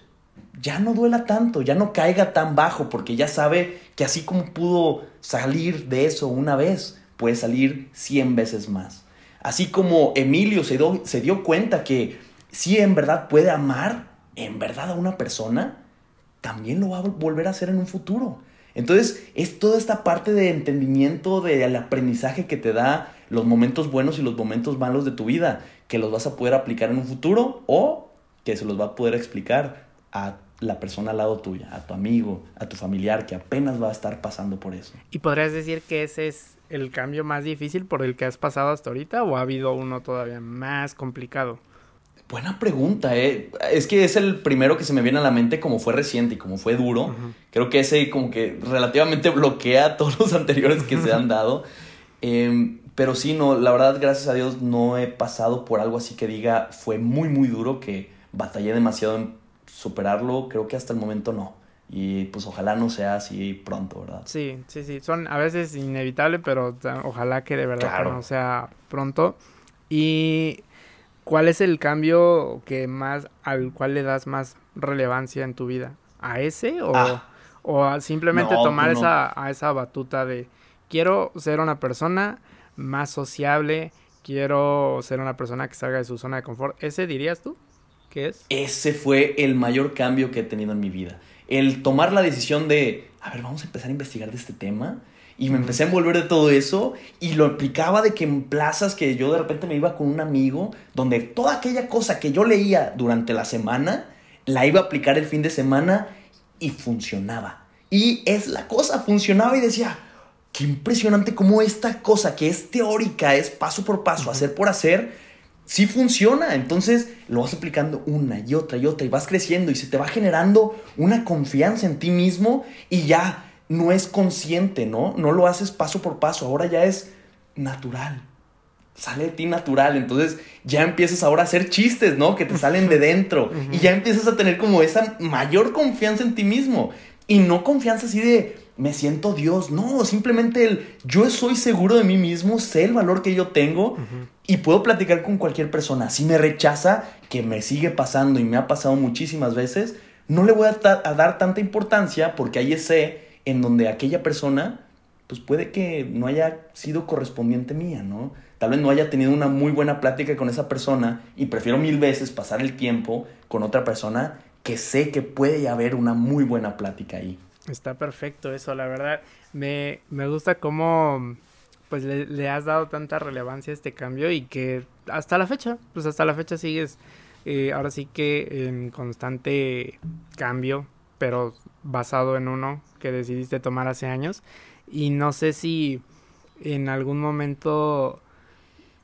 ya no duela tanto, ya no caiga tan bajo, porque ya sabe que así como pudo salir de eso una vez, puede salir 100 veces más. Así como Emilio se, se dio cuenta que si en verdad puede amar en verdad a una persona, también lo va a volver a hacer en un futuro. Entonces, es toda esta parte de entendimiento del aprendizaje que te da los momentos buenos y los momentos malos de tu vida, que los vas a poder aplicar en un futuro o que se los va a poder explicar a la persona al lado tuya, a tu amigo, a tu familiar que apenas va a estar pasando por eso. ¿Y podrías decir que ese es el cambio más difícil por el que has pasado hasta ahorita o ha habido uno todavía más complicado? Buena pregunta, ¿eh? Es que es el primero que se me viene a la mente como fue reciente y como fue duro. Creo que ese como que relativamente bloquea todos los anteriores que se han dado. Em, pero sí, no, la verdad, gracias a Dios, no he pasado por algo así que diga fue muy, muy duro, que batallé demasiado en superarlo. Creo que hasta el momento no. Y pues ojalá no sea así pronto, ¿verdad? Sí, sí, sí. Son a veces inevitables, pero ojalá que de verdad no sea pronto. Y ¿Cuál es el cambio que más, al cual le das más relevancia en tu vida? ¿A ese o, ah. o simplemente tomar esa, a esa batuta de quiero ser una persona más sociable, quiero ser una persona que salga de su zona de confort? ¿Ese dirías tú? ¿Qué es? Ese fue el mayor cambio que he tenido en mi vida. El tomar la decisión de, a ver, vamos a empezar a investigar de este tema y me empecé a envolver de todo eso y lo aplicaba de que en plazas que yo de repente me iba con un amigo, donde toda aquella cosa que yo leía durante la semana, la iba a aplicar el fin de semana y funcionaba. Y es la cosa, funcionaba y decía, qué impresionante cómo esta cosa que es teórica, es paso por paso, hacer por hacer, sí funciona. Entonces lo vas aplicando una y otra y otra y vas creciendo y se te va generando una confianza en ti mismo y ya no es consciente, ¿no? No lo haces paso por paso, ahora ya es natural. Sale de ti natural, entonces ya empiezas ahora a hacer chistes, ¿no? Que te salen de dentro y ya empiezas a tener como esa mayor confianza en ti mismo y no confianza así de me siento Dios, no, simplemente el yo soy seguro de mí mismo, sé el valor que yo tengo y puedo platicar con cualquier persona. Si me rechaza, que me sigue pasando y me ha pasado muchísimas veces, no le voy a, a dar tanta importancia porque ahí sé en donde aquella persona, pues puede que no haya sido correspondiente mía, ¿no? Tal vez no haya tenido una muy buena plática con esa persona y prefiero mil veces pasar el tiempo con otra persona que sé que puede haber una muy buena plática ahí. Está perfecto eso, la verdad. Me, me gusta cómo pues le, has dado tanta relevancia a este cambio y que hasta la fecha, pues hasta la fecha sigues eh, ahora sí que en constante cambio, pero basado en uno que decidiste tomar hace años. Y no sé si en algún momento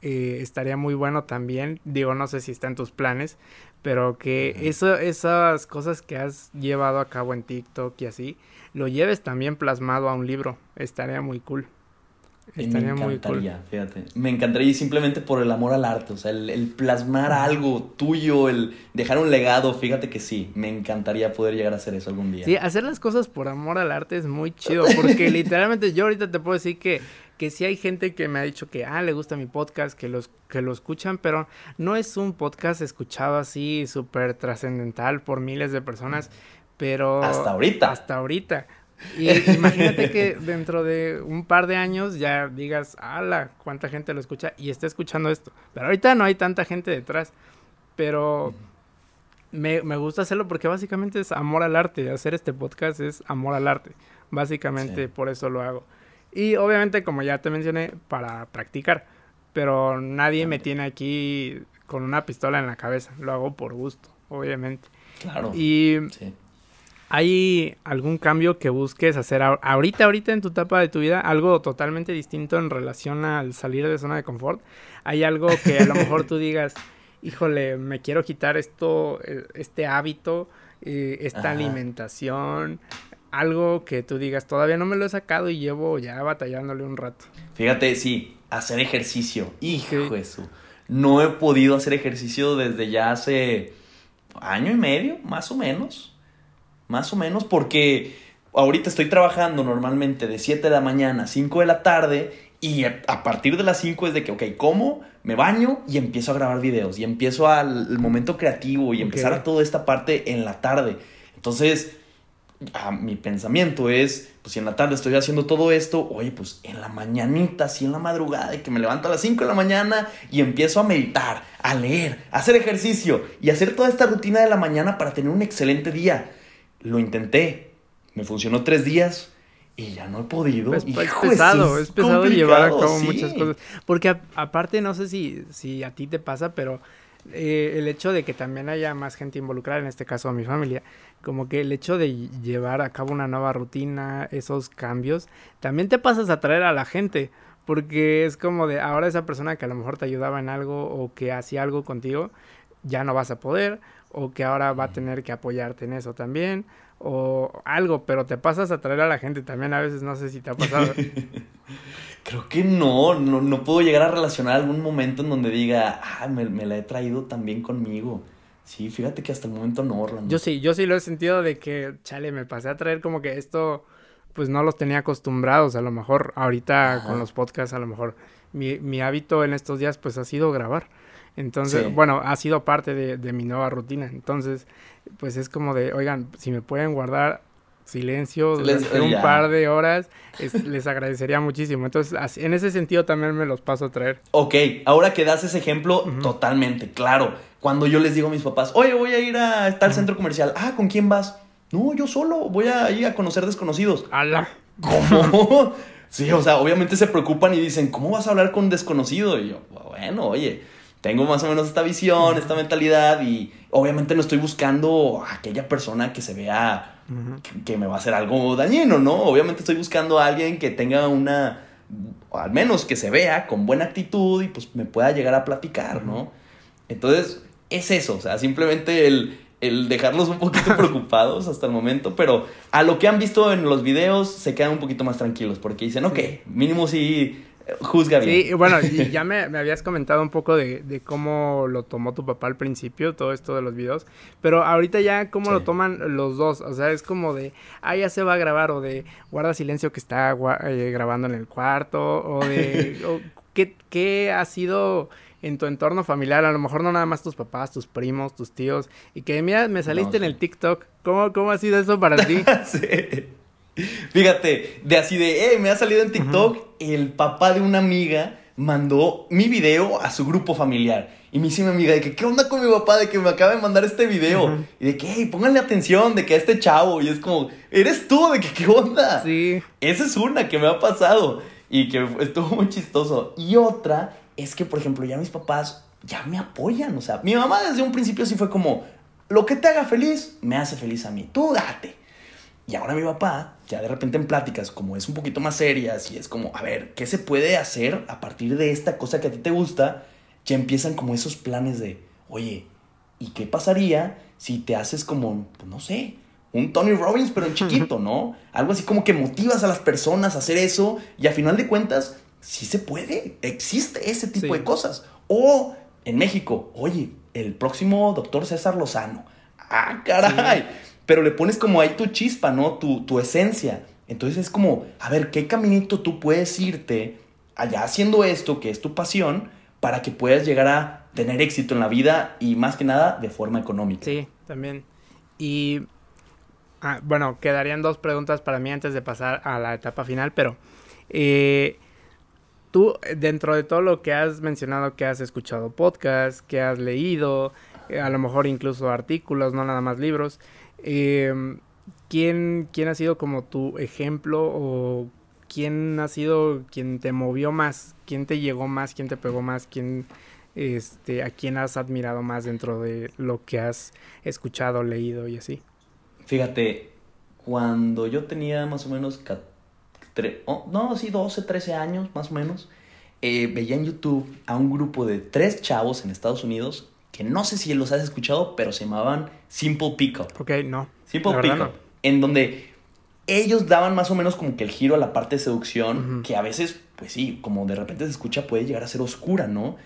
eh, estaría muy bueno también, digo, no sé si está en tus planes, pero que eso, esas cosas que has llevado a cabo en TikTok y así, lo lleves también plasmado a un libro, estaría muy cool me encantaría, fíjate. Me encantaría simplemente por el amor al arte, o sea, el, plasmar algo tuyo, el dejar un legado, fíjate que sí, me encantaría poder llegar a hacer eso algún día. Sí, hacer las cosas por amor al arte es muy chido, porque literalmente yo ahorita te puedo decir que, que sí hay gente que me ha dicho que, ah, le gusta mi podcast, que, los, que lo escuchan, pero no es un podcast escuchado así súper trascendental por miles de personas, pero... Hasta ahorita. Hasta ahorita. Y imagínate que dentro de un par de años ya digas, ala, cuánta gente lo escucha y está escuchando esto. Pero ahorita no hay tanta gente detrás. Pero me, gusta hacerlo porque básicamente es amor al arte. Hacer este podcast es amor al arte. Básicamente por eso lo hago. Y obviamente, como ya te mencioné, para practicar. Pero nadie me tiene aquí con una pistola en la cabeza. Lo hago por gusto, obviamente. Claro. Y ¿Hay algún cambio que busques hacer ahorita, ahorita en tu etapa de tu vida? Algo totalmente distinto en relación al salir de zona de confort. ¿Hay algo que a lo mejor tú digas, híjole, me quiero quitar esto, eh, este hábito, eh, esta alimentación? Algo que tú digas, todavía no me lo he sacado y llevo ya batallándole un rato. Fíjate, sí, hacer ejercicio. Hijo de. No he podido hacer ejercicio desde ya hace año y medio, más o menos más o menos, porque ahorita estoy trabajando normalmente de 7 de la mañana a 5 de la tarde Y a partir de las 5 es de que, ok, como, me baño y empiezo a grabar videos. Y empiezo al momento creativo y empezar a toda esta parte en la tarde. Entonces, a mi pensamiento es, pues si en la tarde estoy haciendo todo esto, oye, pues en la mañanita, así en la madrugada, y que me levanto a las 5 de la mañana y empiezo a meditar, a leer, a hacer ejercicio y hacer toda esta rutina de la mañana para tener un excelente día. Lo intenté, me funcionó tres días y ya no he podido. Pues, pues, es pesado, es pesado llevar a cabo muchas cosas. Porque aparte, no sé si, si a ti te pasa, pero eh, el hecho de que también haya más gente involucrada, en este caso mi familia, como que el hecho de llevar a cabo una nueva rutina, esos cambios, también te pasas a traer a la gente, porque es como de ahora esa persona que a lo mejor te ayudaba en algo o que hacía algo contigo, ya no vas a poder, o que ahora va a tener que apoyarte en eso también, o algo, pero te pasas a traer a la gente también a veces, no sé si te ha pasado. Creo que no, no, no puedo llegar a relacionar algún momento en donde diga, ah, me, me la he traído también conmigo. Sí, fíjate que hasta el momento no, Orlando. Yo sí, yo sí lo he sentido de que, chale, me pasé a traer como que esto, pues no los tenía acostumbrados, a lo mejor ahorita con los podcasts, a lo mejor mi, mi hábito en estos días pues ha sido grabar. Entonces, bueno, ha sido parte de, de, mi nueva rutina. Entonces, pues es como de, oigan, si me pueden guardar silencio durante un par de horas, les agradecería muchísimo. Entonces, en ese sentido también me los paso a traer. Ok, ahora que das ese ejemplo, totalmente, claro. Cuando yo les digo a mis papás, oye, voy a ir a tal centro comercial, ah, ¿con quién vas? No, yo solo, voy a ir a conocer desconocidos. ¡Hala! ¿Cómo? sí, o sea, obviamente se preocupan y dicen, ¿cómo vas a hablar con un desconocido? Y yo, bueno, oye, tengo más o menos esta visión, esta mentalidad y obviamente no estoy buscando a aquella persona que se vea que, me va a hacer algo dañino, ¿no? Obviamente estoy buscando a alguien que tenga una, al menos que se vea con buena actitud y pues me pueda llegar a platicar, ¿no? Entonces, es eso, o sea, simplemente el, el dejarlos un poquito preocupados hasta el momento, pero a lo que han visto en los videos se quedan un poquito más tranquilos porque dicen, ok, mínimo sí juzga bien. Sí, bueno, y ya me, habías comentado un poco de, cómo lo tomó tu papá al principio, todo esto de los videos, pero ahorita ya cómo lo toman los dos, o sea, es como de, ah, ya se va a grabar, o de guarda silencio que está eh, grabando en el cuarto, o de, ¿qué, ¿qué ha sido en tu entorno familiar, a lo mejor no nada más tus papás, tus primos, tus tíos, y que mira, me saliste en el TikTok. ¿Cómo, ¿Cómo ha sido eso para ti? sí. Fíjate, de así de, eh, me ha salido en TikTok, el papá de una amiga mandó mi video a su grupo familiar. Y me dice mi amiga de que, ¿qué onda con mi papá? De que me acaba de mandar este video. Y de que, hey, pónganle atención, de que a este chavo. Y es como, eres tú, de que, ¿qué onda? Sí. Esa es una que me ha pasado. Y que estuvo muy chistoso. Y otra es que, por ejemplo, ya mis papás ya me apoyan. O sea, mi mamá desde un principio sí fue como, lo que te haga feliz, me hace feliz a mí. Tú date. Y ahora mi papá, ya de repente en pláticas, como es un poquito más serias y es como, a ver, ¿qué se puede hacer a partir de esta cosa que a ti te gusta? Ya empiezan como esos planes de, oye, ¿y qué pasaría si te haces como, pues no sé, un Tony Robbins, pero en chiquito, ¿no? Algo así como que motivas a las personas a hacer eso y a final de cuentas, sí se puede, existe ese tipo de cosas. O en México, oye, el próximo doctor César Lozano. Ah, caray pero le pones como ahí tu chispa, ¿no? Tu, tu esencia. Entonces es como, a ver, ¿qué caminito tú puedes irte allá haciendo esto, que es tu pasión, para que puedas llegar a tener éxito en la vida y más que nada de forma económica? Sí, también. Y ah, bueno, quedarían dos preguntas para mí antes de pasar a la etapa final, pero eh, tú, dentro de todo lo que has mencionado, que has escuchado podcasts, que has leído, eh, a lo mejor incluso artículos, no nada más libros, eh, ¿quién, ¿Quién ha sido como tu ejemplo o quién ha sido quien te movió más? ¿Quién te llegó más? ¿Quién te pegó más? ¿Quién, este, ¿A quién has admirado más dentro de lo que has escuchado, leído y así? Fíjate, cuando yo tenía más o menos, oh, no, sí, 12, 13 años más o menos, eh, veía en YouTube a un grupo de tres chavos en Estados Unidos que no sé si los has escuchado, pero se llamaban Simple Pickup. Ok, no. Simple Pickup. En donde ellos daban más o menos como que el giro a la parte de seducción, que a veces, pues sí, como de repente se escucha, puede llegar a ser oscura, ¿no?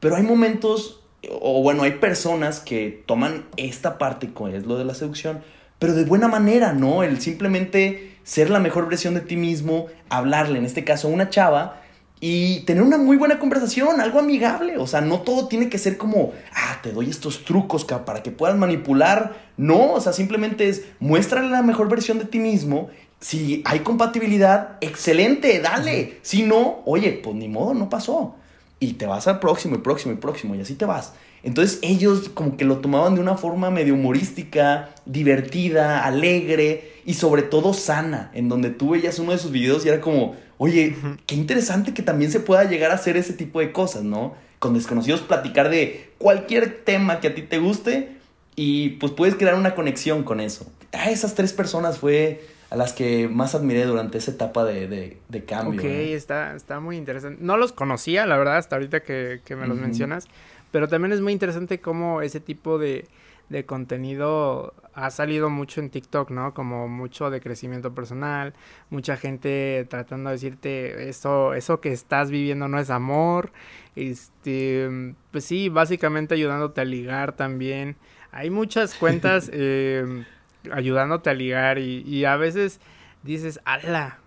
Pero hay momentos, o bueno, hay personas que toman esta parte, que es lo de la seducción, pero de buena manera, ¿no? El simplemente ser la mejor versión de ti mismo, hablarle, en este caso a una chava, y tener una muy buena conversación, algo amigable. O sea, no todo tiene que ser como, ah, te doy estos trucos para que puedas manipular. No, o sea, simplemente es muéstrale la mejor versión de ti mismo. Si hay compatibilidad, excelente, dale. Si no, oye, pues ni modo, no pasó. Y te vas al próximo y próximo y próximo y así te vas. Entonces ellos como que lo tomaban de una forma medio humorística, divertida, alegre y sobre todo sana, en donde tú veías uno de sus videos y era como, oye, qué interesante que también se pueda llegar a hacer ese tipo de cosas, ¿no? Con desconocidos platicar de cualquier tema que a ti te guste y pues puedes crear una conexión con eso. A esas tres personas fue a las que más admiré durante esa etapa de, de, cambio. Ok, está, está muy interesante. No los conocía, la verdad, hasta ahorita que, me los mencionas, pero también es muy interesante cómo ese tipo de, de contenido ha salido mucho en TikTok, ¿no? Como mucho de crecimiento personal, mucha gente tratando de decirte eso, eso que estás viviendo no es amor, este, pues sí, básicamente ayudándote a ligar también. Hay muchas cuentas eh, ayudándote a ligar y, y a veces dices, ala,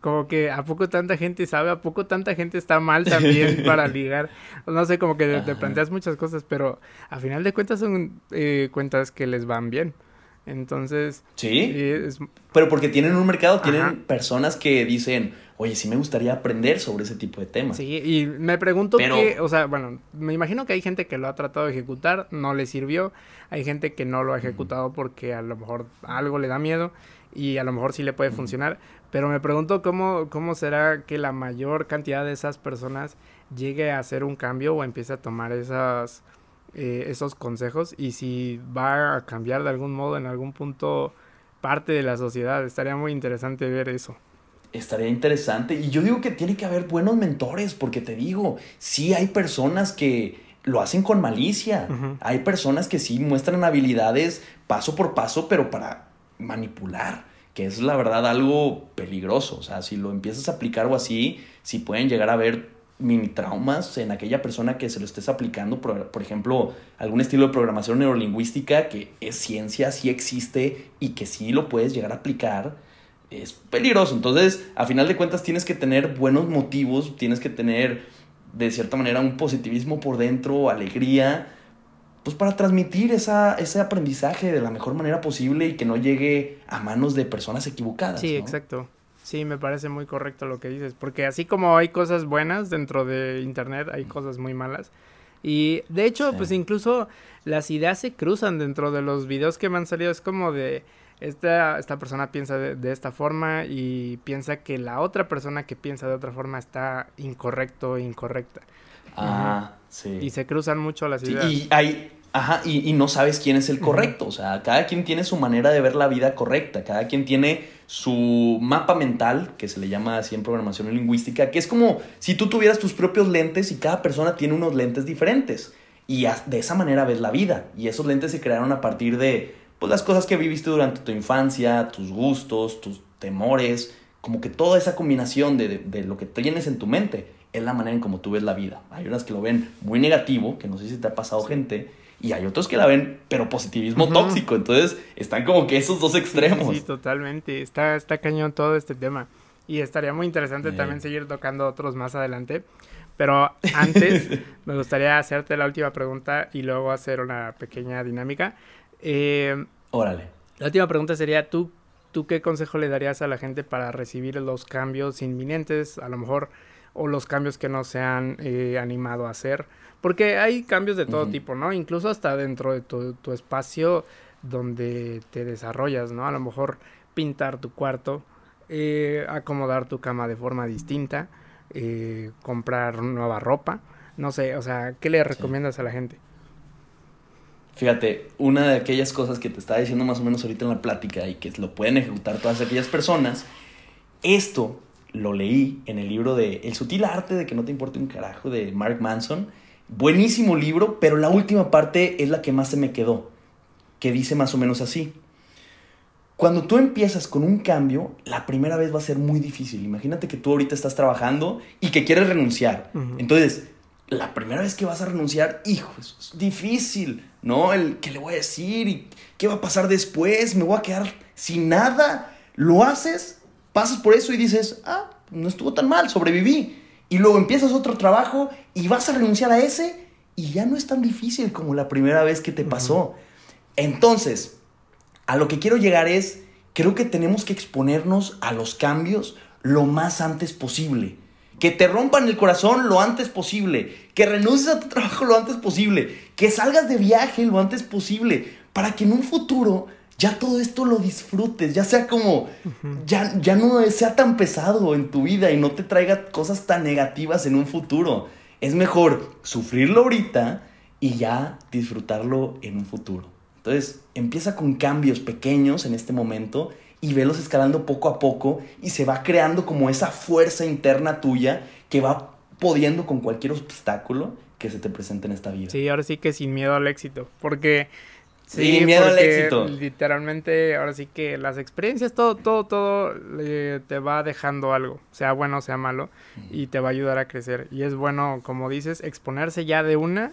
como que a poco tanta gente sabe, a poco tanta gente está mal también para ligar. No sé, como que te, planteas muchas cosas, pero a final de cuentas son eh, cuentas que les van bien. Entonces. Sí. Pero porque tienen un mercado, tienen personas que dicen, oye, sí me gustaría aprender sobre ese tipo de temas. Sí, y me pregunto qué, o sea, bueno, me imagino que hay gente que lo ha tratado de ejecutar, no le sirvió. Hay gente que no lo ha ejecutado porque a lo mejor algo le da miedo y a lo mejor sí le puede funcionar. Pero me pregunto cómo, cómo será que la mayor cantidad de esas personas llegue a hacer un cambio o empiece a tomar esas, eh, esos consejos y si va a cambiar de algún modo en algún punto parte de la sociedad. Estaría muy interesante ver eso. Estaría interesante. Y yo digo que tiene que haber buenos mentores, porque te digo, sí hay personas que lo hacen con malicia. Hay personas que sí muestran habilidades paso por paso, pero para manipular que es la verdad algo peligroso. O sea, si lo empiezas a aplicar o así, si pueden llegar a haber mini traumas en aquella persona que se lo estés aplicando, por, por, ejemplo, algún estilo de programación neurolingüística que es ciencia, sí existe y que sí lo puedes llegar a aplicar, es peligroso. Entonces, a final de cuentas, tienes que tener buenos motivos, tienes que tener, de cierta manera, un positivismo por dentro, alegría, pues para transmitir esa, ese aprendizaje de la mejor manera posible y que no llegue a manos de personas equivocadas. Sí, exacto. Sí, me parece muy correcto lo que dices, porque así como hay cosas buenas dentro de Internet, hay cosas muy malas. Y de hecho, pues incluso las ideas se cruzan dentro de los videos que me han salido. Es como de, esta, esta persona piensa de, esta forma y piensa que la otra persona que piensa de otra forma está incorrecto o incorrecta. Ah, sí. Y se cruzan mucho las ideas. y hay, ajá, y, no sabes quién es el correcto. O sea, cada quien tiene su manera de ver la vida correcta. Cada quien tiene su mapa mental, que se le llama así en programación lingüística, que es como si tú tuvieras tus propios lentes y cada persona tiene unos lentes diferentes. Y de esa manera ves la vida. Y esos lentes se crearon a partir de pues, las cosas que viviste durante tu infancia, tus gustos, tus temores, como que toda esa combinación de, de lo que tienes en tu mente es la manera en cómo tú ves la vida. Hay unas que lo ven muy negativo, que no sé si te ha pasado gente, y hay otros que la ven, pero positivismo tóxico. Entonces, están como que esos dos extremos. Sí, totalmente. Está, está cañón todo este tema. Y estaría muy interesante también seguir tocando otros más adelante. Pero antes, me gustaría hacerte la última pregunta y luego hacer una pequeña dinámica. Eh, Órale. La última pregunta sería, ¿tú, ¿tú qué consejo le darías a la gente para recibir los cambios inminentes? A lo mejor o los cambios que no se han eh, animado a hacer. Porque hay cambios de todo tipo, ¿no? Incluso hasta dentro de tu, espacio donde te desarrollas, ¿no? A lo mejor pintar tu cuarto, eh, acomodar tu cama de forma distinta, eh, comprar nueva ropa, no sé, o sea, ¿qué le recomiendas a la gente? Fíjate, una de aquellas cosas que te estaba diciendo más o menos ahorita en la plática y que lo pueden ejecutar todas aquellas personas, esto lo leí en el libro de El sutil arte de que no te importe un carajo de Mark Manson. Buenísimo libro, pero la última parte es la que más se me quedó, que dice más o menos así. Cuando tú empiezas con un cambio, la primera vez va a ser muy difícil. Imagínate que tú ahorita estás trabajando y que quieres renunciar. Entonces, la primera vez que vas a renunciar, hijo, es difícil, ¿no? El qué le voy a decir y qué va a pasar después, me voy a quedar sin nada. Lo haces pasas por eso y dices, ah, no estuvo tan mal, sobreviví. Y luego empiezas otro trabajo y vas a renunciar a ese y ya no es tan difícil como la primera vez que te pasó. Entonces, a lo que quiero llegar es, creo que tenemos que exponernos a los cambios lo más antes posible. Que te rompan el corazón lo antes posible. Que renuncies a tu trabajo lo antes posible. Que salgas de viaje lo antes posible. Para que en un futuro ya todo esto lo disfrutes, ya sea como, ya, ya no sea tan pesado en tu vida y no te traiga cosas tan negativas en un futuro. Es mejor sufrirlo ahorita y ya disfrutarlo en un futuro. Entonces, empieza con cambios pequeños en este momento y velos escalando poco a poco y se va creando como esa fuerza interna tuya que va pudiendo con cualquier obstáculo que se te presente en esta vida. Sí, ahora sí que sin miedo al éxito, porque Sí, miedo al éxito. Literalmente, ahora sí que las experiencias, todo, todo, todo te va dejando algo, sea bueno o sea malo, y te va a ayudar a crecer. Y es bueno, como dices, exponerse ya de una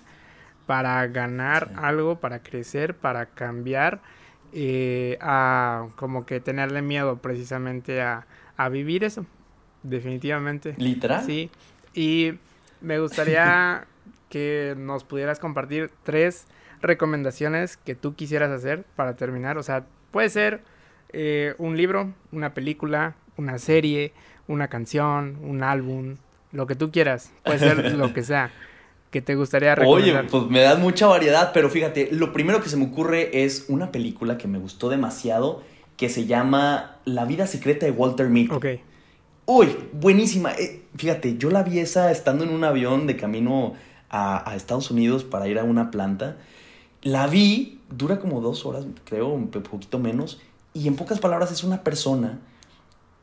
para ganar algo, para crecer, para cambiar, eh, a como que tenerle miedo precisamente a, a vivir eso, definitivamente. Literal. Sí, y me gustaría que nos pudieras compartir tres recomendaciones que tú quisieras hacer para terminar. O sea, puede ser eh, un libro, una película, una serie, una canción, un álbum, lo que tú quieras. Puede ser lo que sea que te gustaría recomendar. Oye, pues me das mucha variedad, pero fíjate, lo primero que se me ocurre es una película que me gustó demasiado que se llama La vida secreta de Walter Mitty. Ok. Uy, buenísima. Eh, fíjate, yo la vi esa estando en un avión de camino a, a Estados Unidos para ir a una planta. La vi, dura como dos horas, creo, un poquito menos, y en pocas palabras es una persona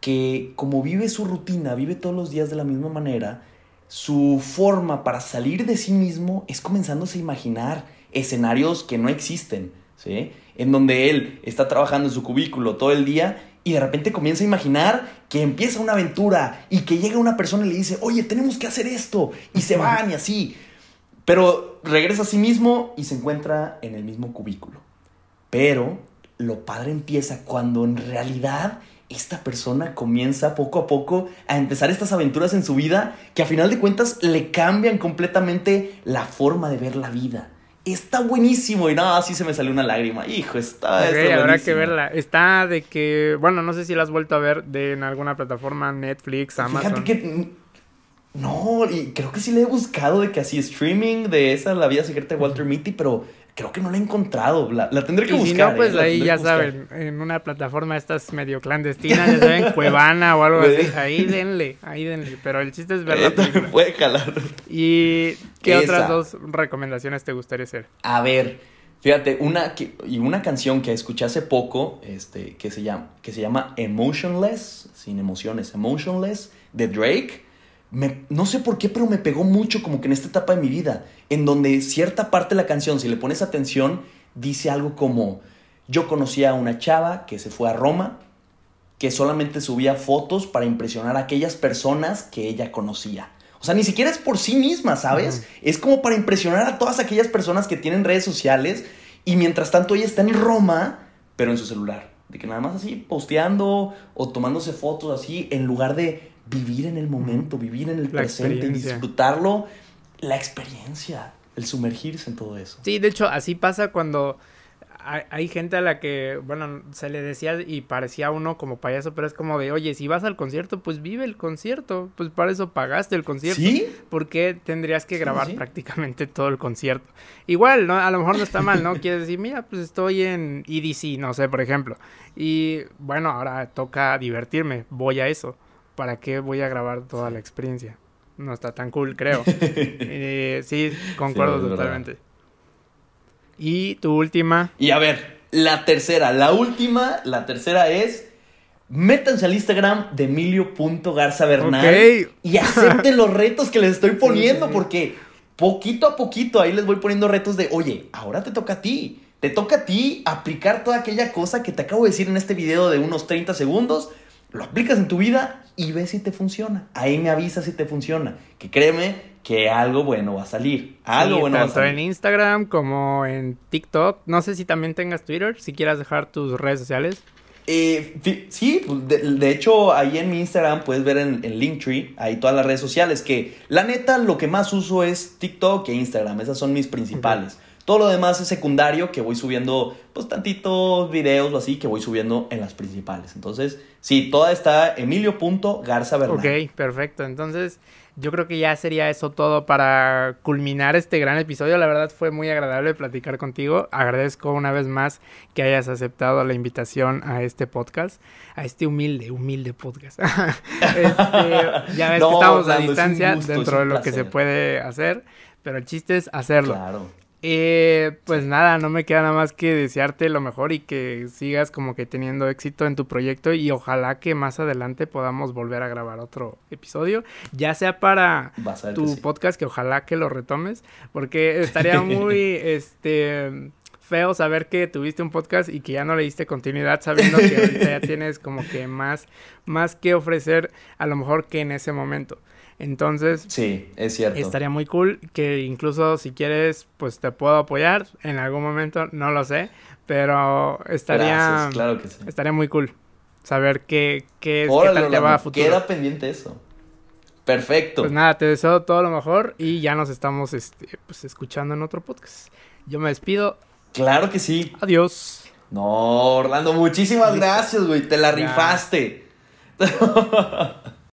que como vive su rutina, vive todos los días de la misma manera, su forma para salir de sí mismo es comenzándose a imaginar escenarios que no existen, ¿sí? En donde él está trabajando en su cubículo todo el día y de repente comienza a imaginar que empieza una aventura y que llega una persona y le dice, oye, tenemos que hacer esto, y se van y así. Pero regresa a sí mismo y se encuentra en el mismo cubículo. Pero lo padre empieza cuando en realidad esta persona comienza poco a poco a empezar estas aventuras en su vida que a final de cuentas le cambian completamente la forma de ver la vida. Está buenísimo y nada, así se me salió una lágrima. Hijo, está, okay, habrá que verla. Está de que, bueno, no sé si la has vuelto a ver de en alguna plataforma, Netflix, Amazon. Fíjate que no, y creo que sí le he buscado de que así streaming de esa, La vida secreta de Walter Mitty, pero creo que no la he encontrado. La, tendré que buscar. Si no, pues ¿eh? ahí ya saben, en una plataforma estas medio clandestinas, ya saben, Cuevana o algo así. Ahí denle, ahí denle. Pero el chiste es verla. puede jalar. ¿Y qué otras dos recomendaciones te gustaría hacer? A ver, fíjate, una y una canción que escuché hace poco, este, que se llama, que se llama Emotionless, sin emociones, Emotionless, de Drake no sé por qué, pero me pegó mucho como que en esta etapa de mi vida, en donde cierta parte de la canción, si le pones atención, dice algo como, yo conocí a una chava que se fue a Roma, que solamente subía fotos para impresionar a aquellas personas que ella conocía. O sea, ni siquiera es por sí misma, ¿sabes? Es como para impresionar a todas aquellas personas que tienen redes sociales y mientras tanto ella está en Roma, pero en su celular. De que nada más así posteando o tomándose fotos así, en lugar de vivir en el momento, vivir en el presente y disfrutarlo, la experiencia, el sumergirse en todo eso. Sí, de hecho, así pasa cuando hay, gente a la que, bueno, se le decía y parecía uno como payaso, pero es como de, oye, si vas al concierto, pues vive el concierto, pues para eso pagaste el concierto. ¿Sí? ¿Por qué tendrías que grabar prácticamente todo el concierto? Igual, ¿no? A lo mejor no está mal, ¿no? Quieres decir, mira, pues estoy en EDC, no sé, por ejemplo. Y bueno, ahora toca divertirme, voy a eso. ¿Para qué voy a grabar toda la experiencia? No está tan cool, creo. Eh, sí, concuerdo totalmente. Y tu última. Y a ver, la tercera, la última, la tercera es. Métanse al Instagram de Emilio.garzabernal y acepten los retos que les estoy poniendo, porque poquito a poquito ahí les voy poniendo retos de, oye, ahora te toca a ti. Te toca a ti aplicar toda aquella cosa que te acabo de decir en este video de unos 30 segundos lo aplicas en tu vida y ves si te funciona. Ahí me avisas si te funciona. Que créeme que algo bueno va a salir. Algo bueno va a salir. en Instagram como en TikTok. No sé si también tengas Twitter, si quieras dejar tus redes sociales. Eh, sí, pues, de, hecho ahí en mi Instagram puedes ver en, en, Linktree, ahí todas las redes sociales, que la neta lo que más uso es TikTok e Instagram, esas son mis principales. Todo lo demás es secundario que voy subiendo, pues tantitos videos o así que voy subiendo en las principales. Entonces, sí, toda está emilio.garza Ok, perfecto. Entonces, yo creo que ya sería eso todo para culminar este gran episodio. La verdad fue muy agradable platicar contigo. Agradezco una vez más que hayas aceptado la invitación a este podcast, a este humilde, humilde podcast. Este, ya ves que estamos a distancia dentro de lo que se puede hacer, pero el chiste es hacerlo. Claro. Eh, pues nada, no me queda nada más que desearte lo mejor y que sigas como que teniendo éxito en tu proyecto y ojalá que más adelante podamos volver a grabar otro episodio, ya sea para tu podcast, que ojalá que lo retomes, porque estaría muy, este, feo saber que tuviste un podcast y que ya no le diste continuidad sabiendo que ahorita ya tienes como que más, más que ofrecer a lo mejor que en ese momento. Entonces, sí, es cierto. Estaría muy cool que incluso si quieres, pues te puedo apoyar en algún momento, no lo sé, pero estaría claro que sí. estaría muy cool saber qué, qué, es, qué tal te va a futuro. Queda pendiente eso. Perfecto. Pues nada, te deseo todo lo mejor y ya nos estamos este, pues, escuchando en otro podcast. Yo me despido. Claro que sí. Adiós. No, Orlando, muchísimas gracias, güey. Te la rifaste.